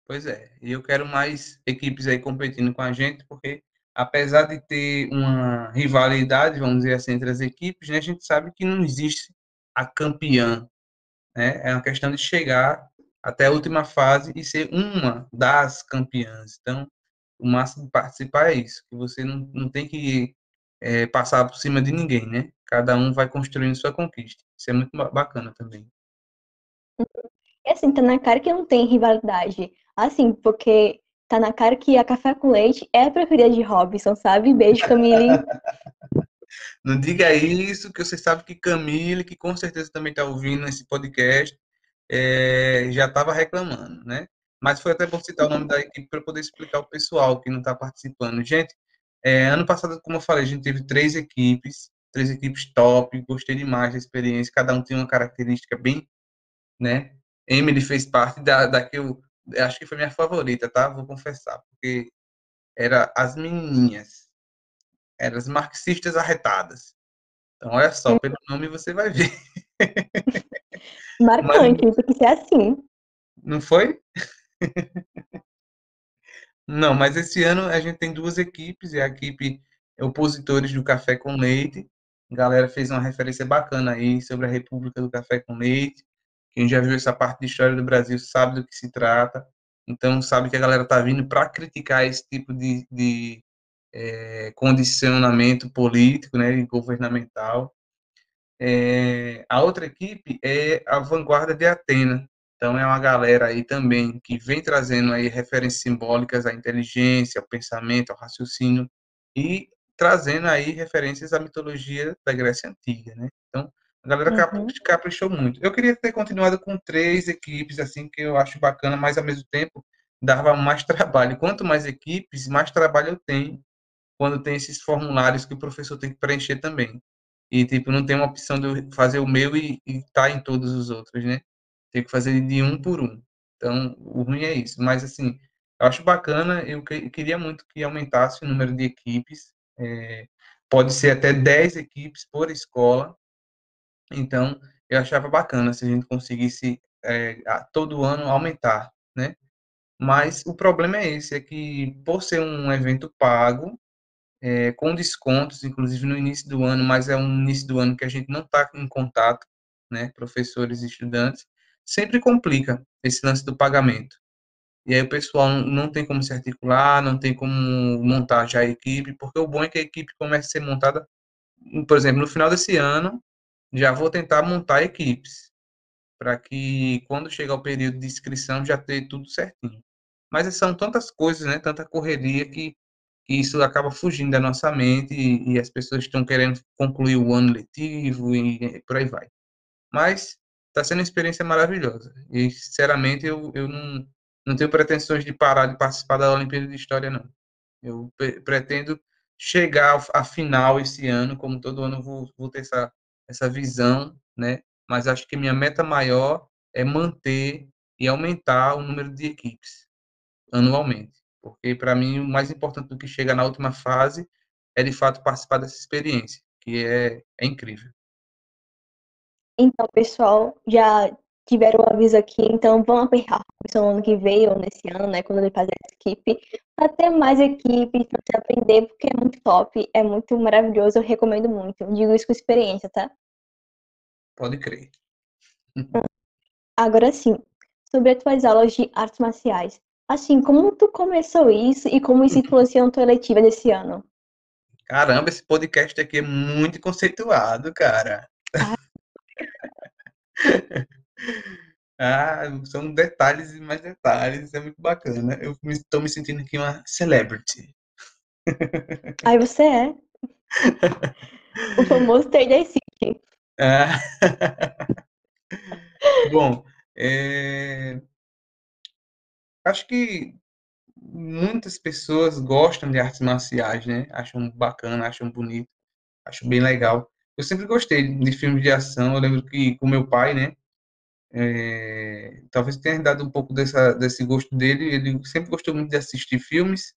Pois é, e eu quero mais equipes aí competindo com a gente, porque apesar de ter uma rivalidade, vamos dizer assim, entre as equipes, né, a gente sabe que não existe a campeã. Né? É uma questão de chegar até a última fase e ser uma das campeãs. Então, o máximo de participar é isso, que você não, não tem que é, passar por cima de ninguém, né? Cada um vai construindo sua conquista. Isso é muito bacana também. E assim, tá na cara que não tem rivalidade. Assim, porque tá na cara que a café com leite é a preferida de Robson, sabe? Beijo, Camille. <laughs> Não diga isso, que você sabe que Camille, que com certeza também está ouvindo esse podcast, é, já estava reclamando, né? Mas foi até bom citar o nome da equipe para poder explicar o pessoal que não está participando. Gente, é, ano passado, como eu falei, a gente teve três equipes, três equipes top, gostei demais da experiência, cada um tem uma característica bem, né? Emily fez parte da, da que eu acho que foi minha favorita, tá? Vou confessar, porque era as menininhas, eram as marxistas arretadas. Então, olha só, pelo nome você vai ver. <laughs> Marcante, Mas, porque é assim. Não foi? <laughs> Não, mas esse ano a gente tem duas equipes, é a equipe opositores do Café com Leite. A galera fez uma referência bacana aí sobre a República do Café com Leite. Quem já viu essa parte de história do Brasil sabe do que se trata. Então, sabe que a galera está vindo para criticar esse tipo de, de é, condicionamento político né, e governamental. É, a outra equipe é a Vanguarda de Atena. Então, é uma galera aí também que vem trazendo aí referências simbólicas à inteligência, ao pensamento, ao raciocínio e trazendo aí referências à mitologia da Grécia Antiga, né? Então, a galera uhum. caprichou muito. Eu queria ter continuado com três equipes, assim, que eu acho bacana, mas ao mesmo tempo dava mais <laughs> trabalho. Quanto mais equipes, mais trabalho eu tenho quando tem esses formulários que o professor tem que preencher também. E, tipo, não tem uma opção de fazer o meu e estar tá em todos os outros, né? Tem que fazer de um por um. Então, o ruim é isso. Mas, assim, eu acho bacana, eu queria muito que aumentasse o número de equipes. É, pode ser até 10 equipes por escola, então, eu achava bacana se a gente conseguisse é, todo ano aumentar, né? Mas o problema é esse, é que por ser um evento pago, é, com descontos, inclusive no início do ano, mas é um início do ano que a gente não está em contato, né, professores e estudantes, sempre complica esse lance do pagamento. E aí o pessoal não tem como se articular, não tem como montar já a equipe, porque o bom é que a equipe comece a ser montada, por exemplo, no final desse ano, já vou tentar montar equipes para que quando chegar o período de inscrição já ter tudo certinho. Mas são tantas coisas, né? Tanta correria que, que isso acaba fugindo da nossa mente e, e as pessoas estão querendo concluir o ano letivo e, e por aí vai. Mas está sendo uma experiência maravilhosa e sinceramente eu, eu não, não tenho pretensões de parar de participar da Olimpíada de História não. Eu pretendo chegar à final esse ano, como todo ano vou, vou ter essa essa visão, né? Mas acho que minha meta maior é manter e aumentar o número de equipes anualmente, porque para mim o mais importante do que chegar na última fase é de fato participar dessa experiência, que é, é incrível. Então, pessoal, já tiveram o aviso aqui, então vão apertar o ano que veio, ou nesse ano, né, quando ele fazer essa equipe, para ter mais equipe, para você aprender, porque é muito top, é muito maravilhoso, eu recomendo muito. Eu digo isso com experiência, tá? Pode crer. Agora sim, sobre as tuas aulas de artes marciais. Assim, como tu começou isso e como isso influenciou na tua eletiva desse ano? Caramba, esse podcast aqui é muito conceituado, cara. Ah. <laughs> ah, são detalhes e mais detalhes, é muito bacana. Eu estou me sentindo aqui uma celebrity. Aí você é. o famoso <laughs> Taylor City. Ah. <laughs> Bom, é... acho que muitas pessoas gostam de artes marciais, né? Acham bacana, acham bonito, acho bem legal. Eu sempre gostei de filmes de ação. Eu lembro que com meu pai, né? É... talvez tenha dado um pouco dessa, desse gosto dele. Ele sempre gostou muito de assistir filmes.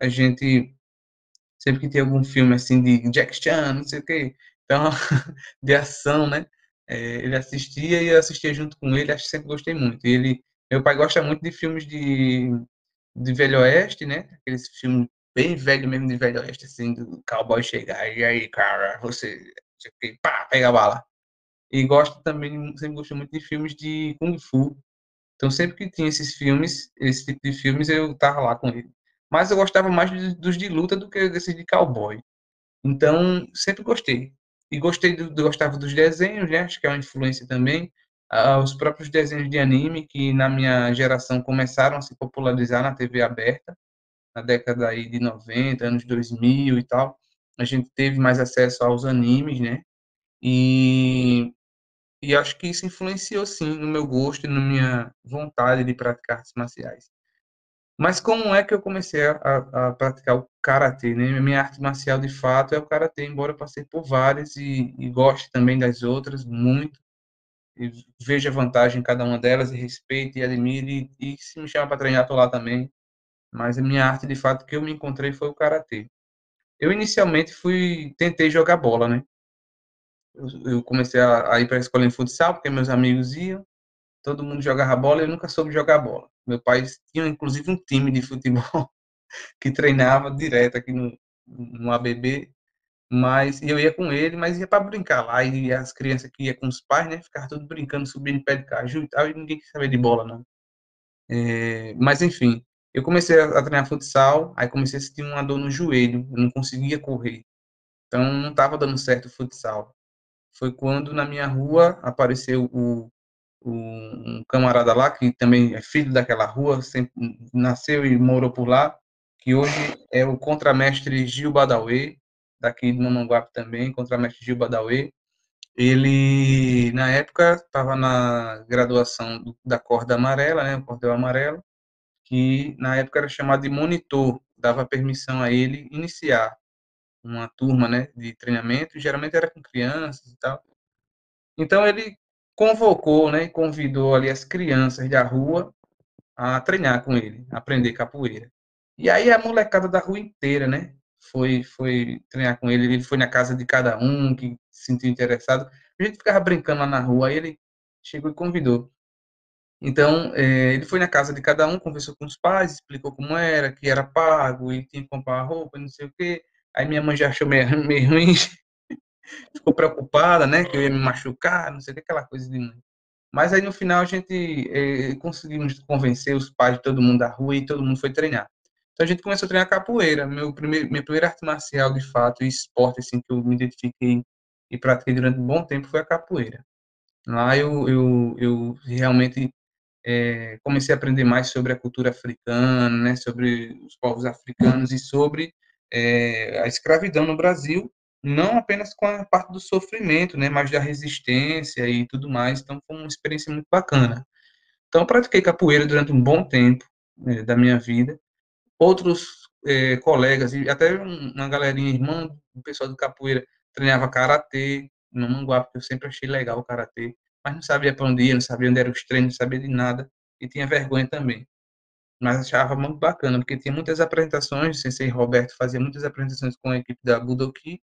A gente sempre que tem algum filme assim de Jack Chan, não sei o quê, então <laughs> de ação, né? É, ele assistia e eu assistia junto com ele. Acho que sempre gostei muito. Ele, meu pai gosta muito de filmes de de Velho Oeste, né? Aqueles filmes bem velho mesmo de Velho Oeste, assim, do cowboy chegar, e aí, cara, você, você pá, pega a bala. E gosto também, sempre gostei muito de filmes de Kung Fu. Então, sempre que tinha esses filmes, esse tipo de filmes, eu tava lá com ele. Mas eu gostava mais dos de luta do que desses de cowboy. Então, sempre gostei. E gostei do, gostava dos desenhos, né? Acho que é uma influência também os próprios desenhos de anime que na minha geração começaram a se popularizar na TV aberta, na década aí de 90, anos 2000 e tal. A gente teve mais acesso aos animes, né? E, e acho que isso influenciou sim no meu gosto e na minha vontade de praticar artes marciais. Mas como é que eu comecei a, a, praticar o karatê? Né? Minha arte marcial de fato é o karatê, embora eu passei por várias e, e goste também das outras muito e vejo a vantagem em cada uma delas e respeito e admire e, e se me chama para treinar tô lá também. Mas a minha arte de fato que eu me encontrei foi o karatê. Eu inicialmente fui tentei jogar bola né? Eu, eu comecei a, a ir para a escola em futsal porque meus amigos iam todo mundo jogava bola eu nunca soube jogar bola. Meu pai tinha inclusive um time de futebol <laughs> que treinava direto aqui no, no ABB mas eu ia com ele, mas ia para brincar lá, e as crianças que iam com os pais, né, ficavam tudo brincando, subindo pé de caju e tal, e ninguém queria saber de bola, não. É, mas enfim, eu comecei a, treinar futsal, aí comecei a sentir uma dor no joelho, eu não conseguia correr. Então não estava dando certo o futsal. Foi quando na minha rua apareceu o, o, um camarada lá, que também é filho daquela rua, sempre, nasceu e morou por lá, que hoje é o contramestre Gil Badauê, daqui de Mamanguape também, contra o mestre Gil Badawi. Ele, na época, estava na graduação da corda amarela, né, o cordel amarelo, que na época era chamado de monitor, dava permissão a ele iniciar uma turma, né, de treinamento, geralmente era com crianças e tal. Então ele convocou, né, convidou ali as crianças da rua a treinar com ele, aprender capoeira. E aí a molecada da rua inteira, né, foi, foi treinar com ele, ele foi na casa de cada um que se sentiu interessado. A gente ficava brincando lá na rua, aí ele chegou e convidou. Então, é, ele foi na casa de cada um, conversou com os pais, explicou como era, que era pago, e tinha que comprar roupa, não sei o quê. Aí minha mãe já achou meio, <laughs> meio ruim, <laughs> ficou preocupada, né, que eu ia me machucar, não sei o que, aquela coisa de mãe. Mas aí no final a gente é, conseguimos convencer os pais de todo mundo da rua e todo mundo foi treinar. Então a gente começou a treinar capoeira. Meu primeiro, minha primeira arte marcial, de fato, e esporte assim, que eu me identifiquei e pratiquei durante um bom tempo foi a capoeira. Lá eu, eu, eu realmente é, comecei a aprender mais sobre a cultura africana, né, sobre os povos africanos e sobre é, a escravidão no Brasil, não apenas com a parte do sofrimento, né, mas da resistência e tudo mais. Então foi uma experiência muito bacana. Então pratiquei capoeira durante um bom tempo né, da minha vida outros é, colegas, e até uma galerinha irmã, o pessoal do capoeira, treinava karatê no Manguá, porque eu sempre achei legal o karatê, mas não sabia para onde ia, não sabia onde eram os treinos, não sabia de nada, e tinha vergonha também. Mas achava muito bacana, porque tinha muitas apresentações, o sensei Roberto fazia muitas apresentações com a equipe da Budoki,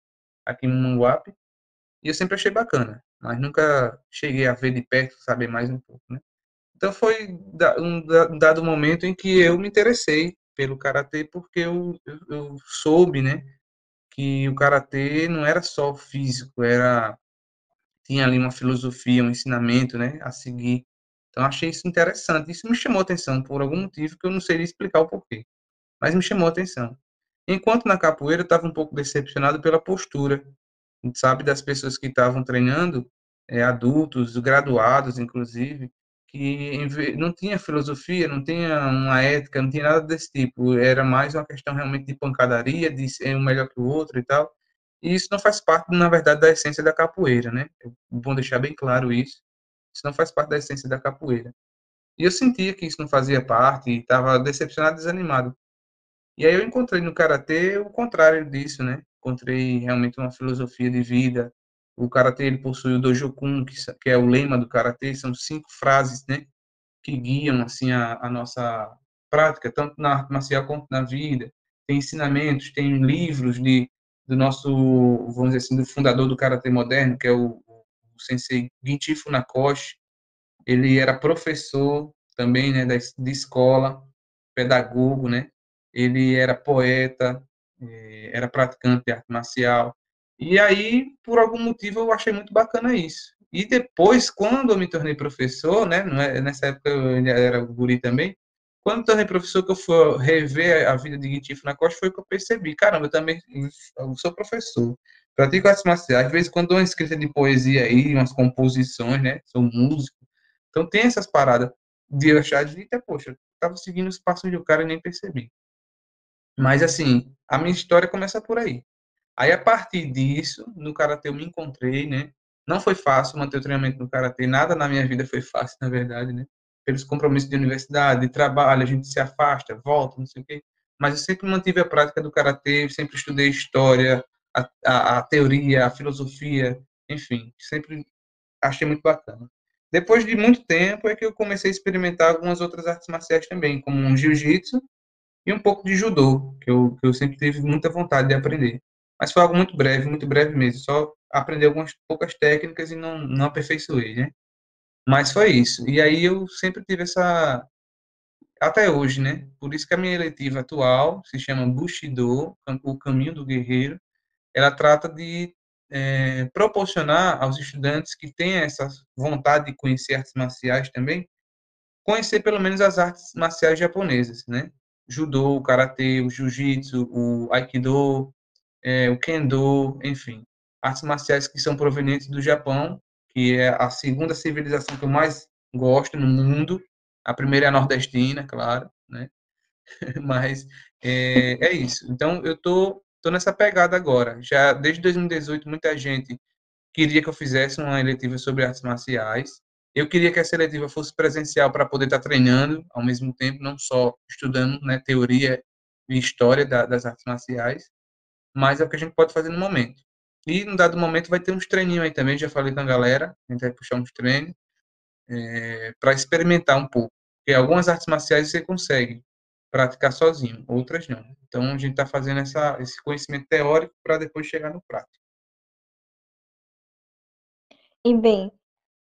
aqui no Manguape, e eu sempre achei bacana. mas nunca cheguei a ver de perto, saber mais um pouco, né? Então foi um dado momento em que eu me interessei pelo karatê porque eu, eu, eu soube, né, que o karatê não era só físico, era tinha ali uma filosofia, um ensinamento, né, a seguir. Então achei isso interessante. Isso me chamou atenção por algum motivo que eu não sei explicar o porquê, mas me chamou atenção. Enquanto na capoeira eu estava um pouco decepcionado pela postura, sabe, das pessoas que estavam treinando, é, adultos, graduados, inclusive, que não tinha filosofia, não tinha uma ética, não tinha nada desse tipo. Era mais uma questão realmente de pancadaria, de ser um melhor que o outro e tal. E isso não faz parte, na verdade, da essência da capoeira, né? É bom deixar bem claro isso. Isso não faz parte da essência da capoeira. E eu sentia que isso não fazia parte, e estava decepcionado, desanimado. E aí eu encontrei no karatê o contrário disso, né? Encontrei realmente uma filosofia de vida. O karatê ele possui o dojokun, que, é o lema do karatê, são cinco frases, né? Que guiam assim a, a nossa prática, tanto na arte marcial quanto na vida. Tem ensinamentos, tem livros de do nosso, vamos dizer assim, do fundador do Karatê moderno, que é o, o sensei Ginchi Funakoshi. Ele era professor também, né, da, de escola, pedagogo, né? Ele era poeta, eh, era praticante de arte marcial. E aí, por algum motivo, eu achei muito bacana isso. E depois, quando eu me tornei professor, né, é, nessa época eu era guri também, quando eu tornei professor, que eu fui rever a vida de Guitifo na Costa, foi que eu percebi, caramba, eu também eu sou professor, pratico artes marciais, às vezes quando dou uma escrita de poesia aí, umas composições, né, sou músico, então tem essas paradas de eu achar de, poxa, tava seguindo os passos do cara e nem percebi. Mas assim, a minha história começa por aí. Aí a partir disso, no karatê eu me encontrei, né? Não foi fácil manter o treinamento no karatê, nada na minha vida foi fácil, na verdade, né? pelos compromissos de universidade, de trabalho, a gente se afasta, volta, não sei o quê. Mas eu sempre mantive a prática do karatê, sempre estudei história, a, a, a teoria, a filosofia, enfim, sempre achei muito bacana. Depois de muito tempo é que eu comecei a experimentar algumas outras artes marciais também, como um jiu-jitsu e um pouco de judô, que eu, que eu sempre tive muita vontade de aprender. Mas foi algo muito breve, muito breve mesmo, só aprender algumas poucas técnicas e não, não aperfeiçoei, né? Mas foi isso. E aí eu sempre tive essa. Até hoje, né? Por isso que a minha eletiva atual se chama Bushido, o caminho do guerreiro. Ela trata de é, proporcionar aos estudantes que têm essa vontade de conhecer artes marciais também, conhecer pelo menos as artes marciais japonesas, né? Judô, o karatê, o jiu-jitsu, o aikido, é, o kendo, enfim, artes marciais que são provenientes do Japão que é a segunda civilização que eu mais gosto no mundo. A primeira é a nordestina, claro, né? <laughs> Mas é, é isso. Então, eu tô, tô nessa pegada agora. Já desde 2018, muita gente queria que eu fizesse uma eletiva sobre artes marciais. Eu queria que essa eletiva fosse presencial para poder estar tá treinando ao mesmo tempo, não só estudando né, teoria e história da, das artes marciais, mas é o que a gente pode fazer no momento. E, num dado momento, vai ter uns treininhos aí também, já falei com a galera, a gente vai puxar uns treinos é, para experimentar um pouco. Porque algumas artes marciais você consegue praticar sozinho, outras não. Então, a gente está fazendo essa, esse conhecimento teórico para depois chegar no prático. E bem,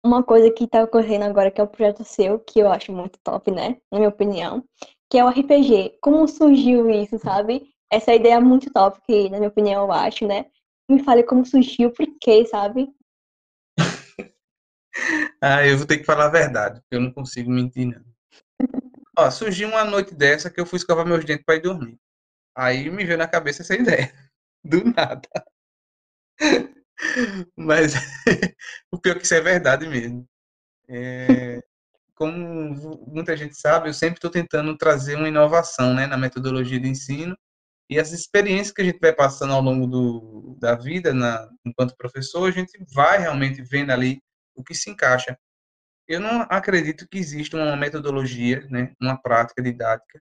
uma coisa que está ocorrendo agora, que é o projeto seu, que eu acho muito top, né? Na minha opinião, que é o RPG. Como surgiu isso, sabe? Essa ideia é muito top, que, na minha opinião, eu acho, né? me fale como surgiu, por quê, sabe? <laughs> ah, eu vou ter que falar a verdade, porque eu não consigo mentir, não. <laughs> Ó, surgiu uma noite dessa que eu fui escovar meus dentes para ir dormir. Aí me veio na cabeça essa ideia. <laughs> Do nada. Mas o pior é que isso é verdade mesmo. É, como muita gente sabe, eu sempre estou tentando trazer uma inovação né, na metodologia de ensino e as experiências que a gente vai passando ao longo do, da vida, na, enquanto professor, a gente vai realmente vendo ali o que se encaixa. Eu não acredito que exista uma metodologia, né, uma prática didática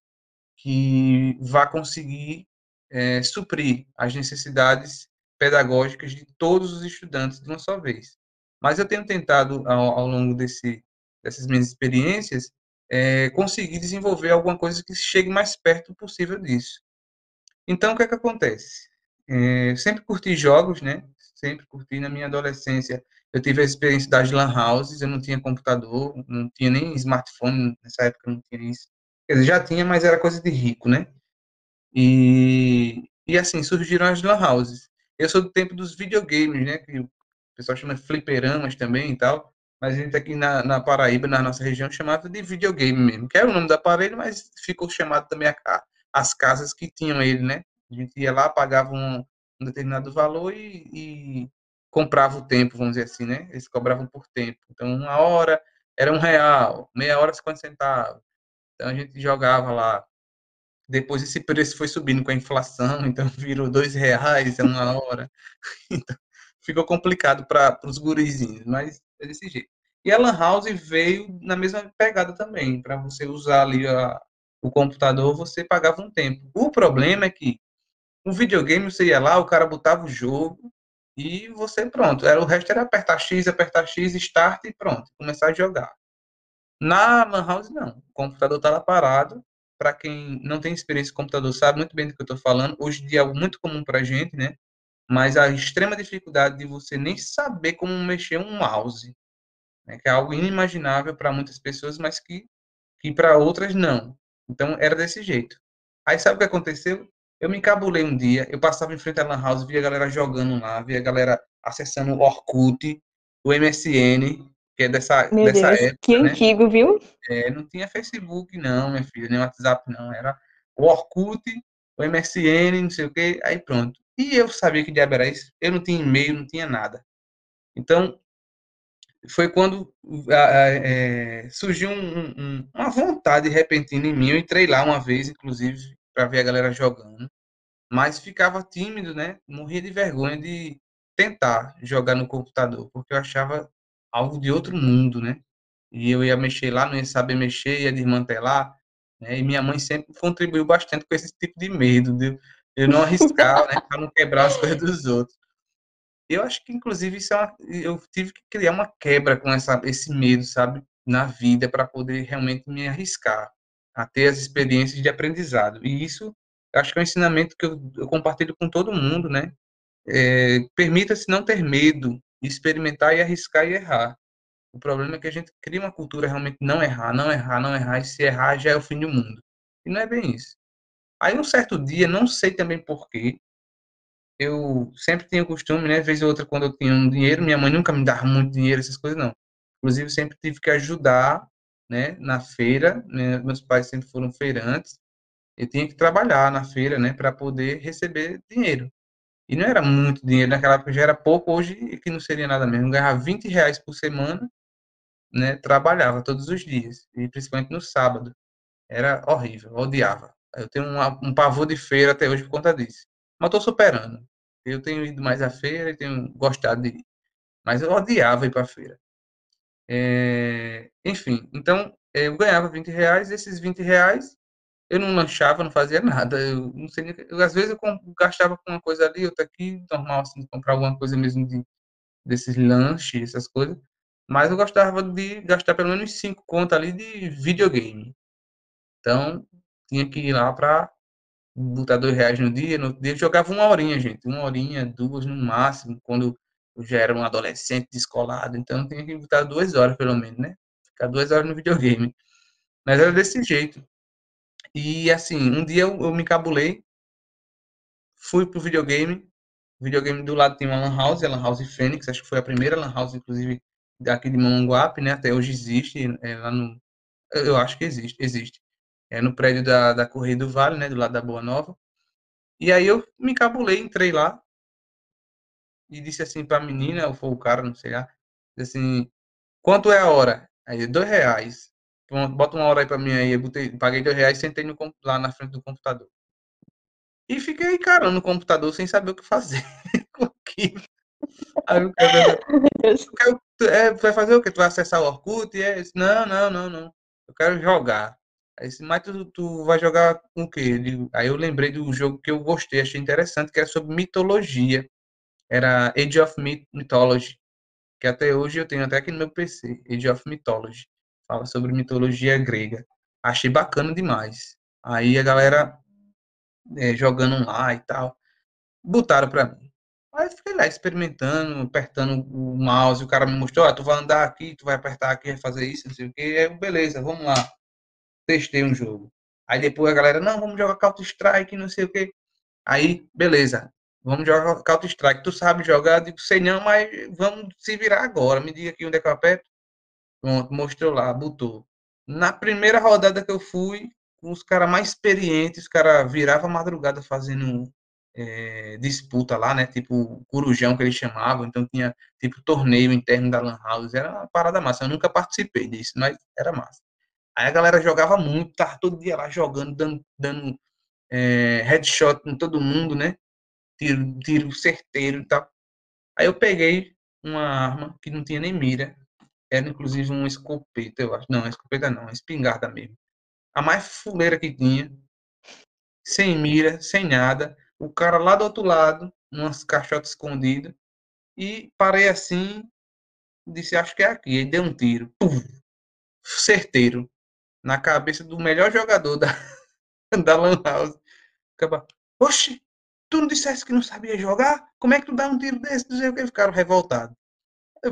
que vá conseguir é, suprir as necessidades pedagógicas de todos os estudantes de uma só vez. Mas eu tenho tentado, ao, ao longo desse, dessas minhas experiências, é, conseguir desenvolver alguma coisa que chegue mais perto possível disso. Então, o que é que acontece? É, sempre curti jogos, né? sempre curti. Na minha adolescência, eu tive a experiência das lan houses, eu não tinha computador, não tinha nem smartphone, nessa época não tinha isso. Quer dizer, já tinha, mas era coisa de rico, né? E, e assim, surgiram as lan houses. Eu sou do tempo dos videogames, né? Que o pessoal chama fliperamas também e tal. Mas a gente aqui na, na Paraíba, na nossa região, chamava de videogame mesmo, que era o nome do aparelho, mas ficou chamado também a, as casas que tinham ele, né? A gente ia lá, pagava um, um determinado valor e, e, comprava o tempo, vamos dizer assim, né? Eles cobravam por tempo. Então, uma hora era um real, meia hora 50 centavos. Então, a gente jogava lá. Depois, esse preço foi subindo com a inflação, <laughs> então virou dois reais a uma hora. <laughs> Então, ficou complicado para os gurizinhos, mas é desse jeito. E a Lan House veio na mesma pegada também, para você usar ali a, o computador, você pagava um tempo. O problema é que um videogame você ia lá, o cara botava o jogo e você pronto. Era, o resto era apertar X, apertar X, start e pronto, começar a jogar. Na Lan House, não. O computador está lá parado. Para quem não tem experiência com computador, sabe muito bem do que eu estou falando. Hoje em dia é algo muito comum para gente, né? Mas a extrema dificuldade de você nem saber como mexer um mouse, né? que é algo inimaginável para muitas pessoas, mas que, que para outras não. Então era desse jeito. Aí sabe o que aconteceu? Eu me encabulei um dia, eu passava em frente à Lan House, via a galera jogando lá, via a galera acessando o Orkut, o MSN, que é dessa, Meu dessa Deus, época. que né? antigo, viu? É, não tinha Facebook, não, minha filha, nem WhatsApp, não. Era o Orkut, o MSN, não sei o quê, aí pronto. E eu sabia que diabo era isso. Eu não tinha e-mail, não tinha nada. Então, foi quando é, surgiu um, um, uma vontade repentina em mim. Eu entrei lá uma vez, inclusive, para ver a galera jogando. Mas ficava tímido, né? Morria de vergonha de tentar jogar no computador, porque eu achava algo de outro mundo, né? E eu ia mexer lá, não ia saber mexer, ia desmantelar. Né? E minha mãe sempre contribuiu bastante com esse tipo de medo, de eu não arriscar, né? Para não quebrar as coisas dos outros. Eu acho que, inclusive, isso é uma, eu tive que criar uma quebra com essa, esse medo, sabe? Na vida, para poder realmente me arriscar a ter as experiências de aprendizado. E isso, acho que é um ensinamento que eu, eu compartilho com todo mundo, né? É, Permita-se não ter medo, experimentar e arriscar e errar. O problema é que a gente cria uma cultura realmente não errar, não errar, não errar, e se errar já é o fim do mundo. E não é bem isso. Aí um certo dia, não sei também porquê, eu sempre tinha o costume, né, vez ou outra, quando eu tinha um dinheiro, minha mãe nunca me dava muito dinheiro, essas coisas não. Inclusive, sempre tive que ajudar, né, na feira, né, meus pais sempre foram feirantes, eu tinha que trabalhar na feira, né, para poder receber dinheiro. E não era muito dinheiro, naquela época já era pouco, hoje que não seria nada mesmo. Ganhava 20 reais por semana, né? Trabalhava todos os dias, e principalmente no sábado. Era horrível, odiava. Eu tenho um, um pavor de feira até hoje por conta disso. Mas estou superando. Eu tenho ido mais à feira e tenho gostado de ir. Mas eu odiava ir para a feira. É, enfim, então eu ganhava 20 reais, esses 20 reais eu não lanchava, não fazia nada. Eu não sei, eu, às vezes eu gastava com uma coisa ali, outra aqui, normal, assim, comprar alguma coisa mesmo de, desses lanches, essas coisas. Mas eu gostava de gastar pelo menos 5 contas ali de videogame. Então, tinha que ir lá para botar dois reais no dia. No dia eu jogava uma horinha, gente. Uma horinha, duas no máximo, quando eu já era um adolescente descolado. Então, tinha que botar duas horas, pelo menos, né? Ficar duas horas no videogame. Mas era desse jeito. E assim, um dia eu, eu me encabulei, fui pro videogame. O videogame do lado tem uma Lan House, a Lan House Fênix, acho que foi a primeira Lan House, inclusive, daqui de Mamanguape, né? Até hoje existe, é, lá no. Eu acho que existe, existe. É no prédio da, da Correia do Vale, né? Do lado da Boa Nova. E aí eu me encabulei, entrei lá e disse assim pra menina, ou foi o cara, não sei lá, disse assim, quanto é a hora? Aí, dois reais bota uma hora aí pra mim aí. Eu botei, paguei dois reais e sentei no, lá na frente do computador. E fiquei encarando no computador sem saber o que fazer. <laughs> aí o cara, é, vai fazer o quê? Tu vai acessar o Orkut? E é, não, não, não, não. Eu quero jogar. Aí disse, mas tu, tu vai jogar com o quê? Aí eu lembrei do jogo que eu gostei, achei interessante, que era sobre mitologia. Era Age of Mythology. Que até hoje eu tenho até aqui no meu PC. Age of Mythology fala sobre mitologia grega. Achei bacana demais. Aí a galera é, jogando lá e tal, botaram para mim. Aí eu fiquei lá experimentando, apertando o mouse, o cara me mostrou, ah, tu vai andar aqui, tu vai apertar aqui, vai fazer isso, não sei o que. Aí eu, beleza, vamos lá. Testei um jogo. Aí depois a galera, não, vamos jogar Counter-Strike, não sei o que. Aí, beleza, vamos jogar Counter-Strike. Tu sabe jogar? Eu digo, sei não, mas vamos se virar agora. Me diga aqui onde é que eu aperto. Pronto, mostrou lá, botou. Na primeira rodada que eu fui, os caras mais experientes, os caras viravam madrugada fazendo é, disputa lá, né? Tipo Corujão que eles chamavam, então tinha tipo torneio interno da Lan House, era uma parada massa. Eu nunca participei disso, mas era massa. Aí a galera jogava muito, tava todo dia lá jogando, dando, dando é, headshot com todo mundo, né? Tiro, tiro certeiro e tal. Aí eu peguei uma arma que não tinha nem mira, era inclusive uma escopeta, eu acho. Não, escopeta não, uma espingarda mesmo. A mais fuleira que tinha, sem mira, sem nada o cara lá do outro lado, umas caixotas escondidas, e parei assim, disse, acho que é aqui. E deu um tiro, puf, certeiro, na cabeça do melhor jogador da, <laughs> da Lan House. Acaba, oxe, tu não dissesse que não sabia jogar? Como é que tu dá um tiro desse? Não que ficaram revoltados.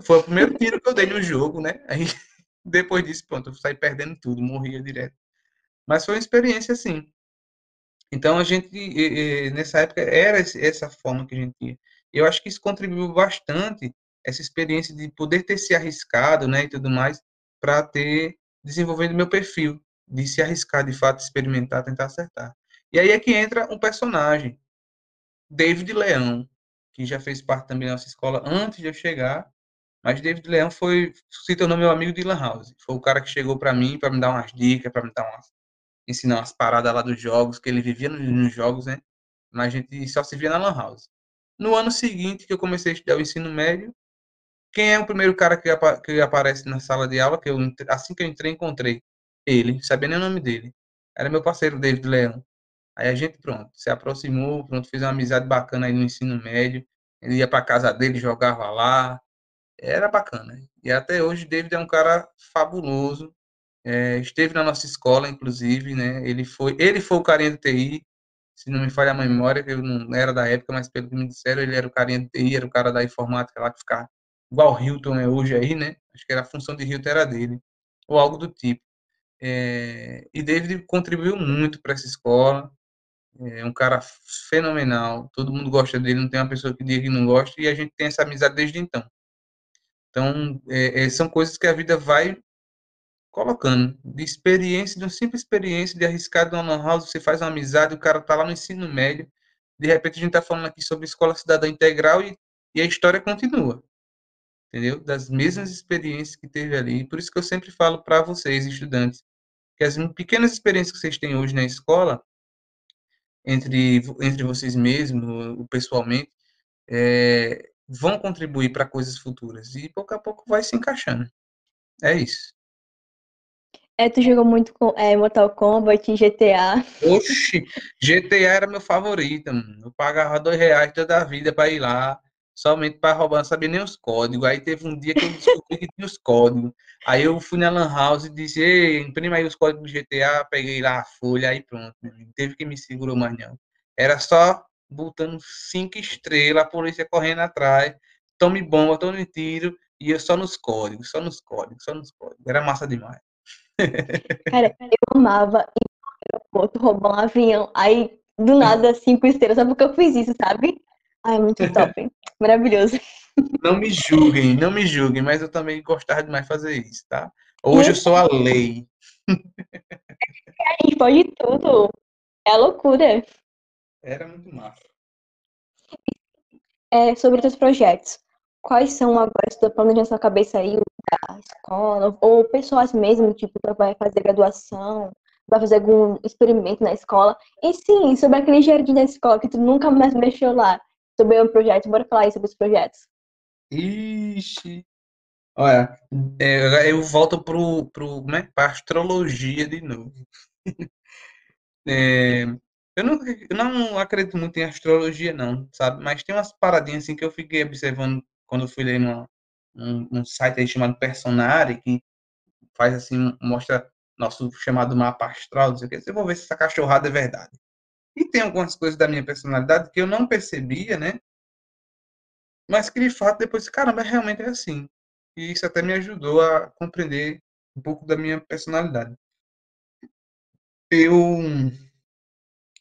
Foi o primeiro tiro que eu dei no jogo, né? Aí, <laughs> depois disso, pronto, eu saí perdendo tudo, morria direto. Mas foi uma experiência assim. Então a gente nessa época era essa forma que a gente tinha. Eu acho que isso contribuiu bastante essa experiência de poder ter se arriscado, né, e tudo mais, para ter desenvolvido meu perfil, de se arriscar de fato, experimentar, tentar acertar. E aí é que entra um personagem, David Leão, que já fez parte também da nossa escola antes de eu chegar, mas David Leão foi se tornou meu amigo de Lan House. Foi o cara que chegou para mim para me dar umas dicas, para me dar umas ensinar umas paradas lá dos jogos, que ele vivia nos jogos, né? Mas a gente só se via na Lan House. No ano seguinte, que eu comecei a estudar o ensino médio, quem é o primeiro cara que, que aparece na sala de aula? Que eu, assim que eu entrei, encontrei ele, sabia nem o nome dele. Era meu parceiro, David Leão. Aí a gente, pronto, se aproximou, pronto, fez uma amizade bacana aí no ensino médio. Ele ia para casa dele, jogava lá. Era bacana. E até hoje, David é um cara fabuloso. É, esteve na nossa escola, inclusive, né? Ele foi, ele foi o carinha do TI, se não me falha a memória, eu não era da época, mas pelo que me disseram, ele era o carinha do TI, era o cara da informática lá que ficava igual Hilton é hoje aí, né? Acho que era a função de Hilton era dele, ou algo do tipo. É, e David contribuiu muito para essa escola, é um cara fenomenal, todo mundo gosta dele, não tem uma pessoa que diga que não gosta, e a gente tem essa amizade desde então. Então, é, é são coisas que a vida vai colocando de experiência, de uma simples experiência de arriscar de uma house, você faz uma amizade, o cara tá lá no ensino médio, de repente a gente tá falando aqui sobre escola cidadã integral e, e a história continua. Entendeu? Das mesmas experiências que teve ali. Por isso que eu sempre falo para vocês, estudantes, que as pequenas experiências que vocês têm hoje na escola, entre, entre vocês mesmos, pessoalmente, é, vão contribuir para coisas futuras. E pouco a pouco vai se encaixando. É isso. É, tu jogou muito com é, Mortal Kombat, GTA. Oxi, GTA era meu favorito, mano. Eu pagava dois reais toda a vida para ir lá, somente para roubar, não sabia nem os códigos. Aí teve um dia que eu descobri que tinha os códigos. Aí eu fui na Lan House e disse, ei, imprima aí os códigos do GTA, peguei lá a folha, aí pronto. Teve que me segurou mais não. Era só botando cinco estrelas, a polícia correndo atrás, tome bomba, tome tiro, e eu só nos códigos, só nos códigos, só nos códigos. Era massa demais. Cara, eu amava ir no aeroporto roubar um avião. Aí, do nada, cinco estrelas. Só porque eu fiz isso, sabe? Ai, muito top. Maravilhoso. Não me julguem, não me julguem, mas eu também gostava demais de fazer isso, tá? Hoje eu sou a lei. <laughs> Aí, pode tudo. É loucura. Era muito massa. É, sobre os projetos. Quais são agora, se tu planejando na sua cabeça aí, da escola, ou pessoas mesmo, tipo, que vai fazer graduação, vai fazer algum experimento na escola. E sim, sobre aquele jardim da escola que tu nunca mais mexeu lá, sobre um projeto, bora falar aí sobre os projetos. Ixi. Olha, é, eu volto pro, pro, né, pra astrologia de novo. <laughs> é, eu não, eu não acredito muito em astrologia, não, sabe? Mas tem umas paradinhas assim que eu fiquei observando quando eu fui ler um, um site aí chamado Personari, que faz assim, mostra nosso chamado mapa astral, não sei o que, eu vou ver se essa cachorrada é verdade. E tem algumas coisas da minha personalidade que eu não percebia, né? mas que de fato depois, caramba, realmente é assim. E isso até me ajudou a compreender um pouco da minha personalidade. Eu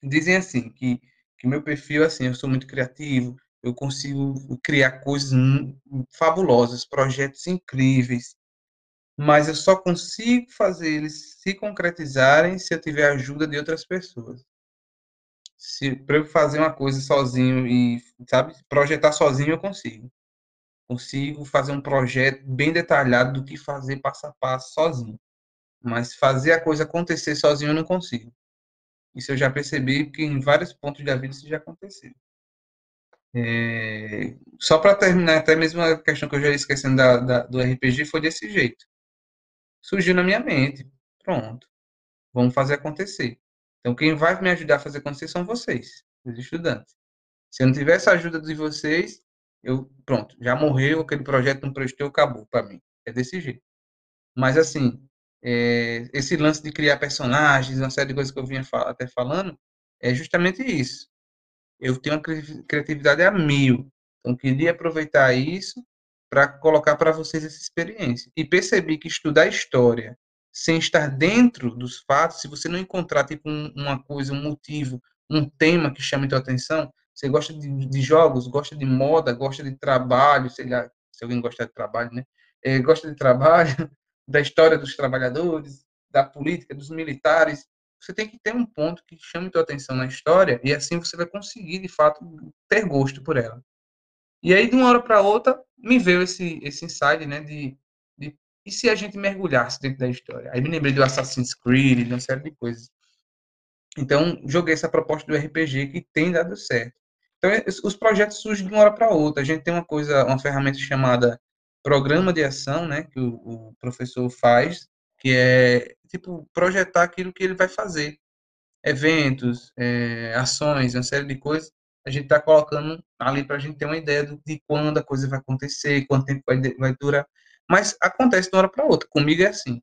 dizem assim que que meu perfil assim, eu sou muito criativo, eu consigo criar coisas fabulosas, projetos incríveis, mas eu só consigo fazer eles se concretizarem se eu tiver a ajuda de outras pessoas. Se para eu fazer uma coisa sozinho e, sabe, projetar sozinho eu consigo. Consigo fazer um projeto bem detalhado do que fazer passo a passo sozinho. Mas fazer a coisa acontecer sozinho eu não consigo. Isso eu já percebi que em vários pontos da vida isso já aconteceu. É, só para terminar, até mesmo a questão que eu já ia esquecendo da, da, do RPG foi desse jeito. Surgiu na minha mente. Pronto. Vamos fazer acontecer. Então, quem vai me ajudar a fazer acontecer são vocês, os estudantes. Se eu não tivesse a ajuda de vocês, eu, pronto, já morreu, aquele projeto não prestou, acabou para mim. É desse jeito. Mas, assim, é, esse lance de criar personagens, uma série de coisas que eu vinha fal até falando, é justamente isso. Eu tenho uma criatividade a mil. Então, queria aproveitar isso para colocar para vocês essa experiência. E percebi que estudar história sem estar dentro dos fatos, se você não encontrar tipo uma coisa, um motivo, um tema que chame a atenção, você gosta de, de, jogos, gosta de moda, gosta de trabalho, sei lá, se alguém gosta de trabalho, né? É, gosta de trabalho, <laughs> da história dos trabalhadores, da política, dos militares. Você tem que ter um ponto que chame a atenção na história e assim você vai conseguir, de fato, ter gosto por ela. E aí, de uma hora para outra, me veio esse, esse insight, né, de e se a gente mergulhasse dentro da história? Aí me lembrei do Assassin's Creed, de uma série de coisas. Então, joguei essa proposta do RPG que tem dado certo. Então, os projetos surgem de uma hora para outra. A gente tem uma coisa, uma ferramenta chamada programa de ação, né, que o, o professor faz, que é, tipo, projetar aquilo que ele vai fazer. Eventos, é, ações, uma série de coisas. A gente está colocando ali para a gente ter uma ideia de quando a coisa vai acontecer, quanto tempo vai, vai durar. Mas acontece de uma hora para outra. Comigo é assim.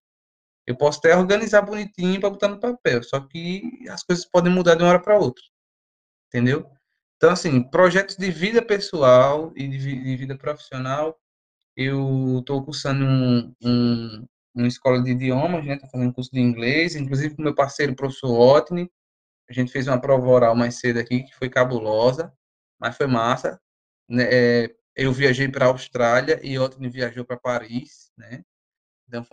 Eu posso até organizar bonitinho para botar no papel, só que as coisas podem mudar de uma hora para outra. Entendeu? Então, assim, projetos de vida pessoal e de, vida profissional, eu estou cursando um, um, uma escola de idiomas, né? Estou fazendo curso de inglês, inclusive com meu parceiro, o professor Otni. A gente fez uma prova oral mais cedo aqui, que foi cabulosa, mas foi massa. Né? É, eu viajei para a Austrália e outro viajou para Paris, né? Então,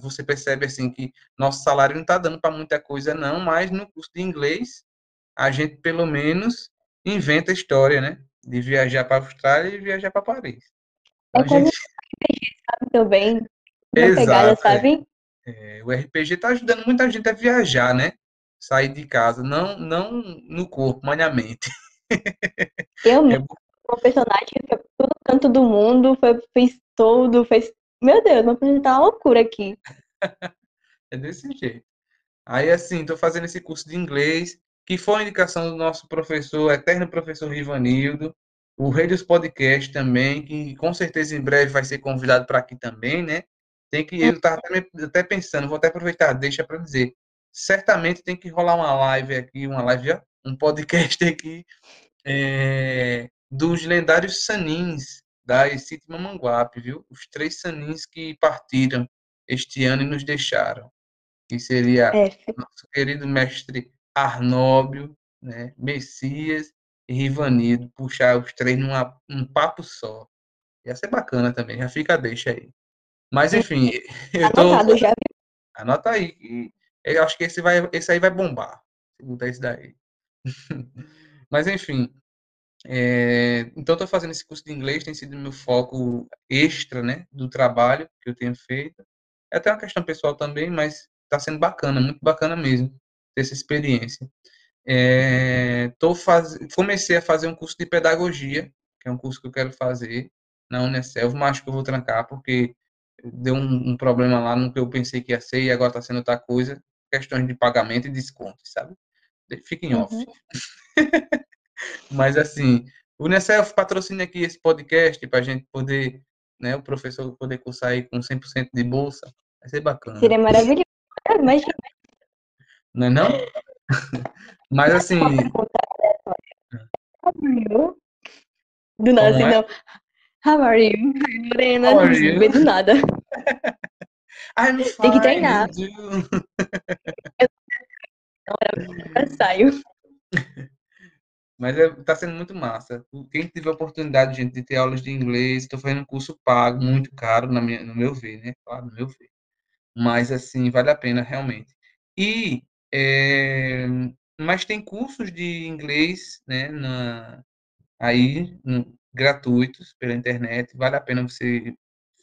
você percebe assim que nosso salário não está dando para muita coisa, não, mas no curso de inglês, a gente pelo menos inventa a história, né? De viajar para a Austrália e viajar para Paris. Então, é como gente... o RPG, sabe, também. Exato, pegada, sabe? É, é, o RPG está ajudando muita gente a viajar, né? Sair de casa, não, não no corpo, mas na mente. Eu <laughs> mesmo. Uma personagem que foi todo canto do mundo, foi, fez tudo, fez. Meu Deus, vou apresentar uma loucura aqui. <laughs> é desse jeito. Aí, assim, estou fazendo esse curso de inglês, que foi uma indicação do nosso professor, eterno professor Rivanildo, o Rei dos Podcasts também, que com certeza em breve vai ser convidado para aqui também, né? Tem que, eu até, até, pensando, vou até aproveitar, deixa para dizer, certamente tem que rolar uma live aqui, uma live, um podcast aqui, é, dos lendários Sanins da City Mamanguape, viu? Os três Sanins que partiram este ano e nos deixaram. Que seria é. nosso querido mestre Arnóbio, né? Messias e Rivanildo, puxar os três num um papo só. Ia ser bacana também, já fica deixa aí. Mas enfim, <laughs> eu tô. Anotado, já. Anota aí. Eu acho que esse, vai, esse aí vai bombar. Se botar esse daí. <laughs> Mas enfim, é, então, estou fazendo esse curso de inglês, tem sido meu foco extra, né, do trabalho que eu tenho feito. É até uma questão pessoal também, mas está sendo bacana, muito bacana mesmo, ter essa experiência. É, faz... Comecei a fazer um curso de pedagogia, que é um curso que eu quero fazer na Unicef, mas acho que eu vou trancar, porque deu um, um problema lá no que eu pensei que ia ser e agora está sendo outra coisa, questões de pagamento e desconto, sabe? Fica em off. Uhum. Mas assim, o Unicef patrocina aqui esse podcast para a gente poder, né, o professor poder cursar aí com 100% de bolsa. Vai ser bacana. Seria maravilhoso. Imagina. Não é não? <laughs> Mas assim. Do nada, assim, é? não. How are you? Lorena. How are you? vem do nada. <laughs> I'm Tem que fine, treinar. and you? <laughs> Eu saio. Mas é, tá sendo muito massa. Quem tiver oportunidade, gente, de ter aulas de inglês, estou fazendo um curso pago, muito caro, na minha, no meu ver, né? Claro, no meu ver. Mas, assim, vale a pena, realmente. E, é, mas tem cursos de inglês, né, na, aí, no- gratuitos pela internet, vale a pena você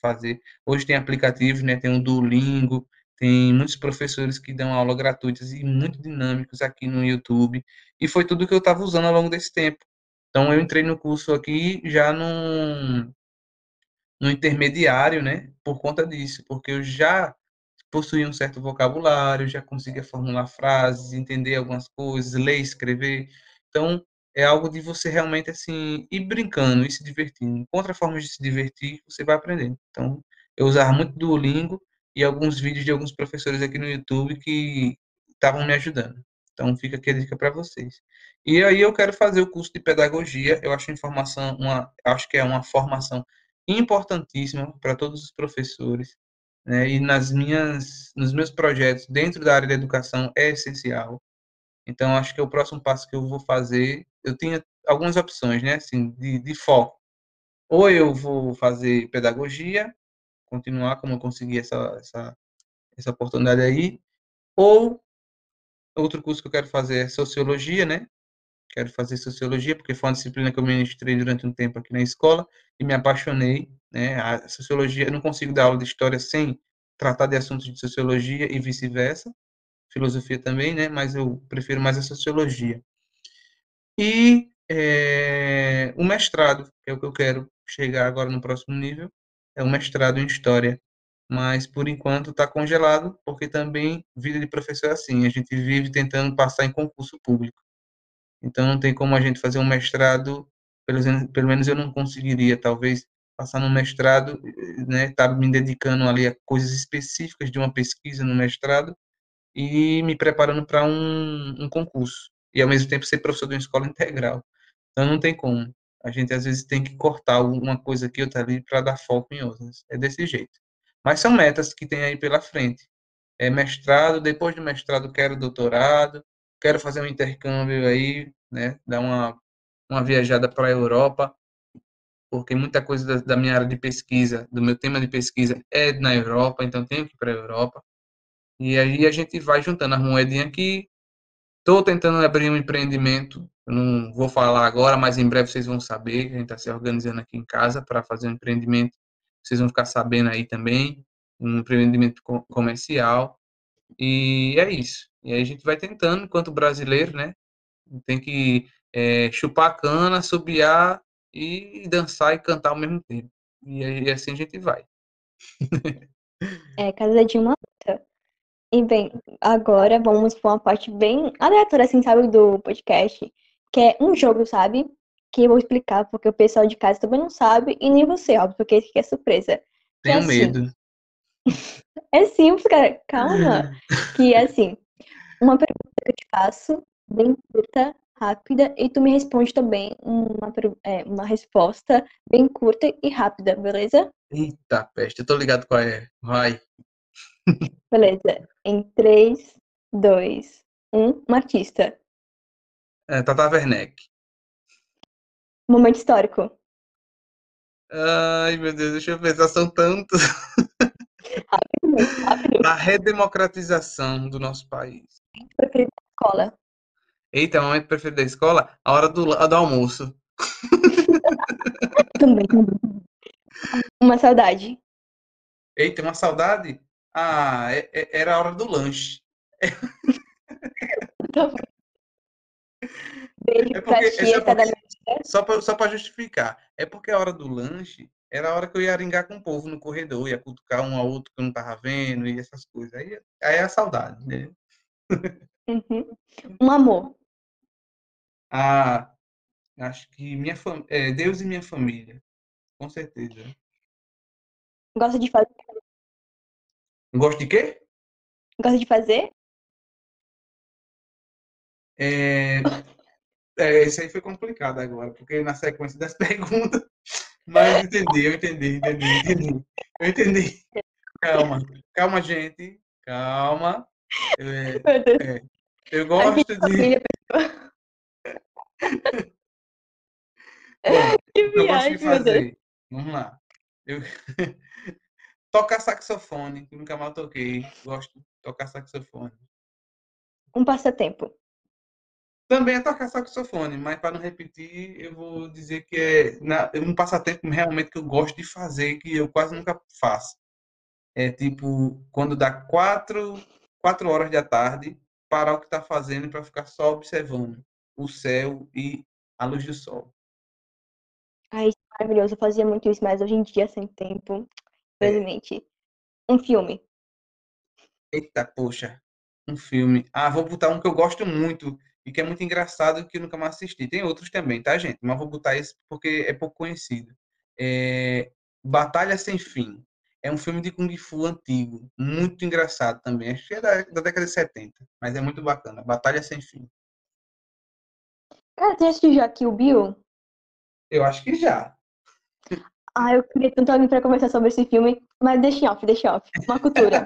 fazer. Hoje tem aplicativos, né, tem o Duolingo, tem muitos professores que dão aula gratuitas e muito dinâmicos aqui no YouTube, e foi tudo que eu estava usando ao longo desse tempo. Então, eu entrei no curso aqui já no, no intermediário, né, por conta disso, porque eu já possuía um certo vocabulário, já conseguia formular frases, entender algumas coisas, ler, escrever. Então, é algo de você realmente assim ir brincando e se divertindo. Encontra formas de se divertir, você vai aprendendo. Então, eu usava muito Duolingo e alguns vídeos de alguns professores aqui no YouTube que estavam me ajudando. Então, fica aqui a dica para vocês. E aí eu quero fazer o curso de pedagogia. Eu acho informação uma, acho que é uma formação importantíssima para todos os professores né? E nas minhas, nos meus projetos dentro da área da educação é essencial. Então, acho que é o próximo passo que eu vou fazer. Eu tinha algumas opções, né? Assim, de, de foco. Ou eu vou fazer pedagogia, continuar como eu consegui essa, essa, essa oportunidade aí, ou outro curso que eu quero fazer é sociologia, né? Quero fazer sociologia, porque foi uma disciplina que eu ministrei durante um tempo aqui na escola e me apaixonei, né? A sociologia, eu não consigo dar aula de história sem tratar de assuntos de sociologia e vice-versa, filosofia também, né? Mas eu prefiro mais a sociologia. E é, o mestrado, que é o que eu quero chegar agora no próximo nível, é o mestrado em história. Mas por enquanto está congelado, porque também vida de professor é assim, a gente vive tentando passar em concurso público. Então não tem como a gente fazer um mestrado, pelo pelo menos eu não conseguiria, talvez, passar no mestrado, né, tá me dedicando ali a coisas específicas de uma pesquisa no mestrado e me preparando para um, um concurso. E ao mesmo tempo ser professor de uma escola integral. Então não tem como. A gente às vezes tem que cortar uma coisa aqui, outra ali, para dar foco em outras. É desse jeito. Mas são metas que tem aí pela frente. É mestrado, depois do mestrado quero doutorado, quero fazer um intercâmbio aí, né, dar uma, uma viajada para a Europa, porque muita coisa da, da, minha área de pesquisa, do meu tema de pesquisa é na Europa, então tenho que ir para a Europa. E aí a gente vai juntando as moedinhas aqui. Estou tentando abrir um empreendimento, não vou falar agora, mas em breve vocês vão saber. A gente está se organizando aqui em casa para fazer um empreendimento. Vocês vão ficar sabendo aí também, um empreendimento comercial. E é isso. E aí a gente vai tentando, enquanto brasileiro, né? Tem que é, chupar a cana, subiar e dançar e cantar ao mesmo tempo. E, aí, assim a gente vai. é, cada dia uma luta. E bem, agora vamos para uma parte bem aleatória, assim, sabe, do podcast, que é um jogo, sabe? Que eu vou explicar, porque o pessoal de casa também não sabe, e nem você, óbvio, porque esse aqui é surpresa. Tenho é assim, medo. <laughs> É simples, cara. Calma. <laughs> Que é assim, uma pergunta que eu te faço, bem curta, rápida, e tu me responde também uma, é, uma resposta bem curta e rápida, beleza? Eita, peste, eu tô ligado qual é. Vai. <laughs> Beleza. Em 3, 2, 1, um artista. É, Tata Werneck. Momento histórico. Ai, meu Deus, deixa eu pensar, são tantos. Rápido, rápido. <laughs> A redemocratização do nosso país. Preferido da escola. Eita, momento preferido da escola? A hora do, do almoço. <laughs> Também, também. Uma saudade. Eita, uma saudade? Ah, é, é, era a hora do lanche. <laughs> Tá. Beijo É porque- tia, é tá da porque- Só pra, só pra justificar. É porque a hora do lanche era a hora que eu ia aringar com o povo no corredor, ia cutucar um ao outro que eu não tava vendo e essas coisas. Aí, aí é a saudade, né? Uhum. Um amor. Ah, acho que minha fam... é, Deus e minha família. Com certeza. Gosta de fazer? Gosto de quê? Gosta de fazer? É, É, isso aí foi complicado agora, porque na sequência das <laughs> perguntas. Mas entendi, eu entendi, entendi, entendi. Eu entendi. Calma, calma, gente. Calma. É, é, eu gosto de. <laughs> Bom, <laughs> eu gosto de fazer. Vamos lá. Eu... tocar saxofone, que nunca mal toquei. Gosto de tocar saxofone. Um passatempo. Também é tocar saxofone, mas para não repetir, eu vou dizer que é na, um passatempo realmente que eu gosto de fazer, que eu quase nunca faço. É tipo, quando dá quatro, quatro horas da tarde, parar o que está fazendo para ficar só observando o céu e a luz do sol. Ai, maravilhoso. Eu fazia muito isso, mas hoje em dia, sem tempo, infelizmente. É. Um filme. Eita, poxa. Um filme. Ah, vou botar um que eu gosto muito e que é muito engraçado que eu nunca mais assisti. Tem outros também, tá, gente? Mas vou botar esse porque é pouco conhecido. É... Batalha Sem Fim. É um filme de Kung Fu antigo, muito engraçado também. Acho que é da, da década de 70, mas é muito bacana. Batalha Sem Fim. Cara, tem assistiu já Kill Bill? Eu acho que já. Ah, eu queria tanto alguém para conversar sobre esse filme, mas deixa off, deixa off. Uma cultura.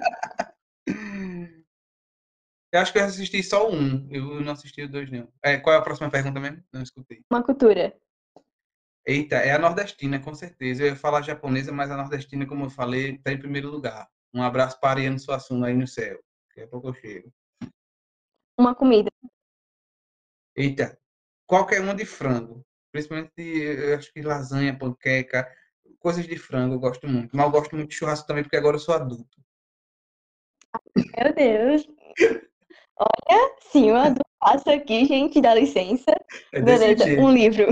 <laughs> eu acho que eu assisti só um. Eu não assisti os dois, não. É, qual é a próxima pergunta mesmo? Não escutei. Uma cultura. Eita, é a nordestina, com certeza. Eu ia falar japonesa, mas a nordestina, como eu falei, está em primeiro lugar. Um abraço para Ariano Suassuna aí no céu. Daqui a pouco eu chego. Uma comida. Eita, qualquer uma de frango. Principalmente, eu acho que lasanha, panqueca, coisas de frango eu gosto muito. Mas eu gosto muito de churrasco também, porque agora eu sou adulto. Meu Deus. Olha, sim, o adulto passa aqui, gente, dá licença. É Beleza, jeito. um livro.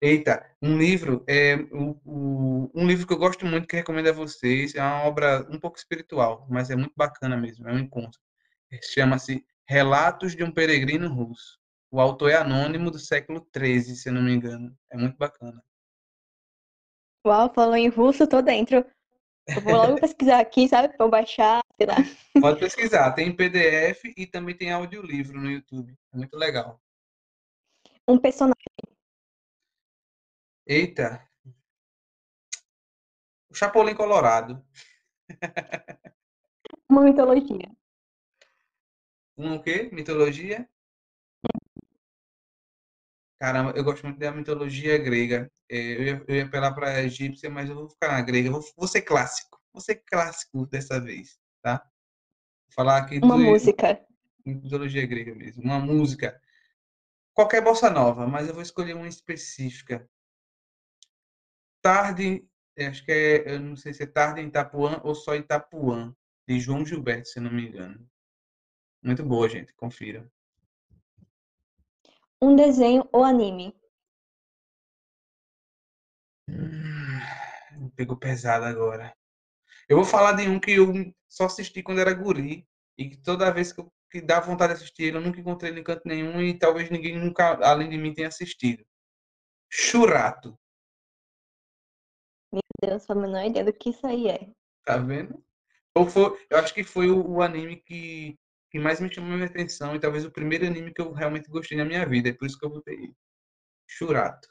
Eita, um livro, é, o, o, um livro que eu gosto muito, que recomendo a vocês, é uma obra um pouco espiritual, mas é muito bacana mesmo, é um encontro. Chama-se Relatos de um Peregrino Russo. O autor é anônimo do século XIII, se eu não me engano. É muito bacana. Uau, falou em russo, tô dentro. Eu vou logo pesquisar aqui, sabe? Pra eu baixar, sei lá. <laughs> Pode pesquisar, tem PDF e também tem audiolivro no YouTube. É muito legal. Um personagem. Eita. O Chapolin Colorado. Uma mitologia. Um o quê? Mitologia? Caramba, eu gosto muito da mitologia grega. É, eu ia, eu ia apelar para a egípcia, mas eu vou ficar na grega. Vou, vou ser clássico. Vou ser clássico dessa vez, tá? Vou falar aqui Uma do, música. Mitologia grega mesmo. Uma música. Qualquer bossa nova, mas eu vou escolher uma específica. Tarde, acho que é, eu não sei se é Tarde em Itapuã ou só Itapuã, de João Gilberto, se não me engano. Muito boa, gente, confira. Um desenho ou anime? Hum, pegou pesado agora. Eu vou falar de um que eu só assisti quando era guri e que toda vez que, eu, que dá vontade de assistir eu nunca encontrei ele em canto nenhum e talvez ninguém nunca, além de mim, tenha assistido. Churato. Meu Deus, a menor ideia do que isso aí é. Tá vendo? Ou foi, eu acho que foi o, o anime que que mais me chamou a atenção e talvez o primeiro anime que eu realmente gostei na minha vida. É por isso que eu botei Churato.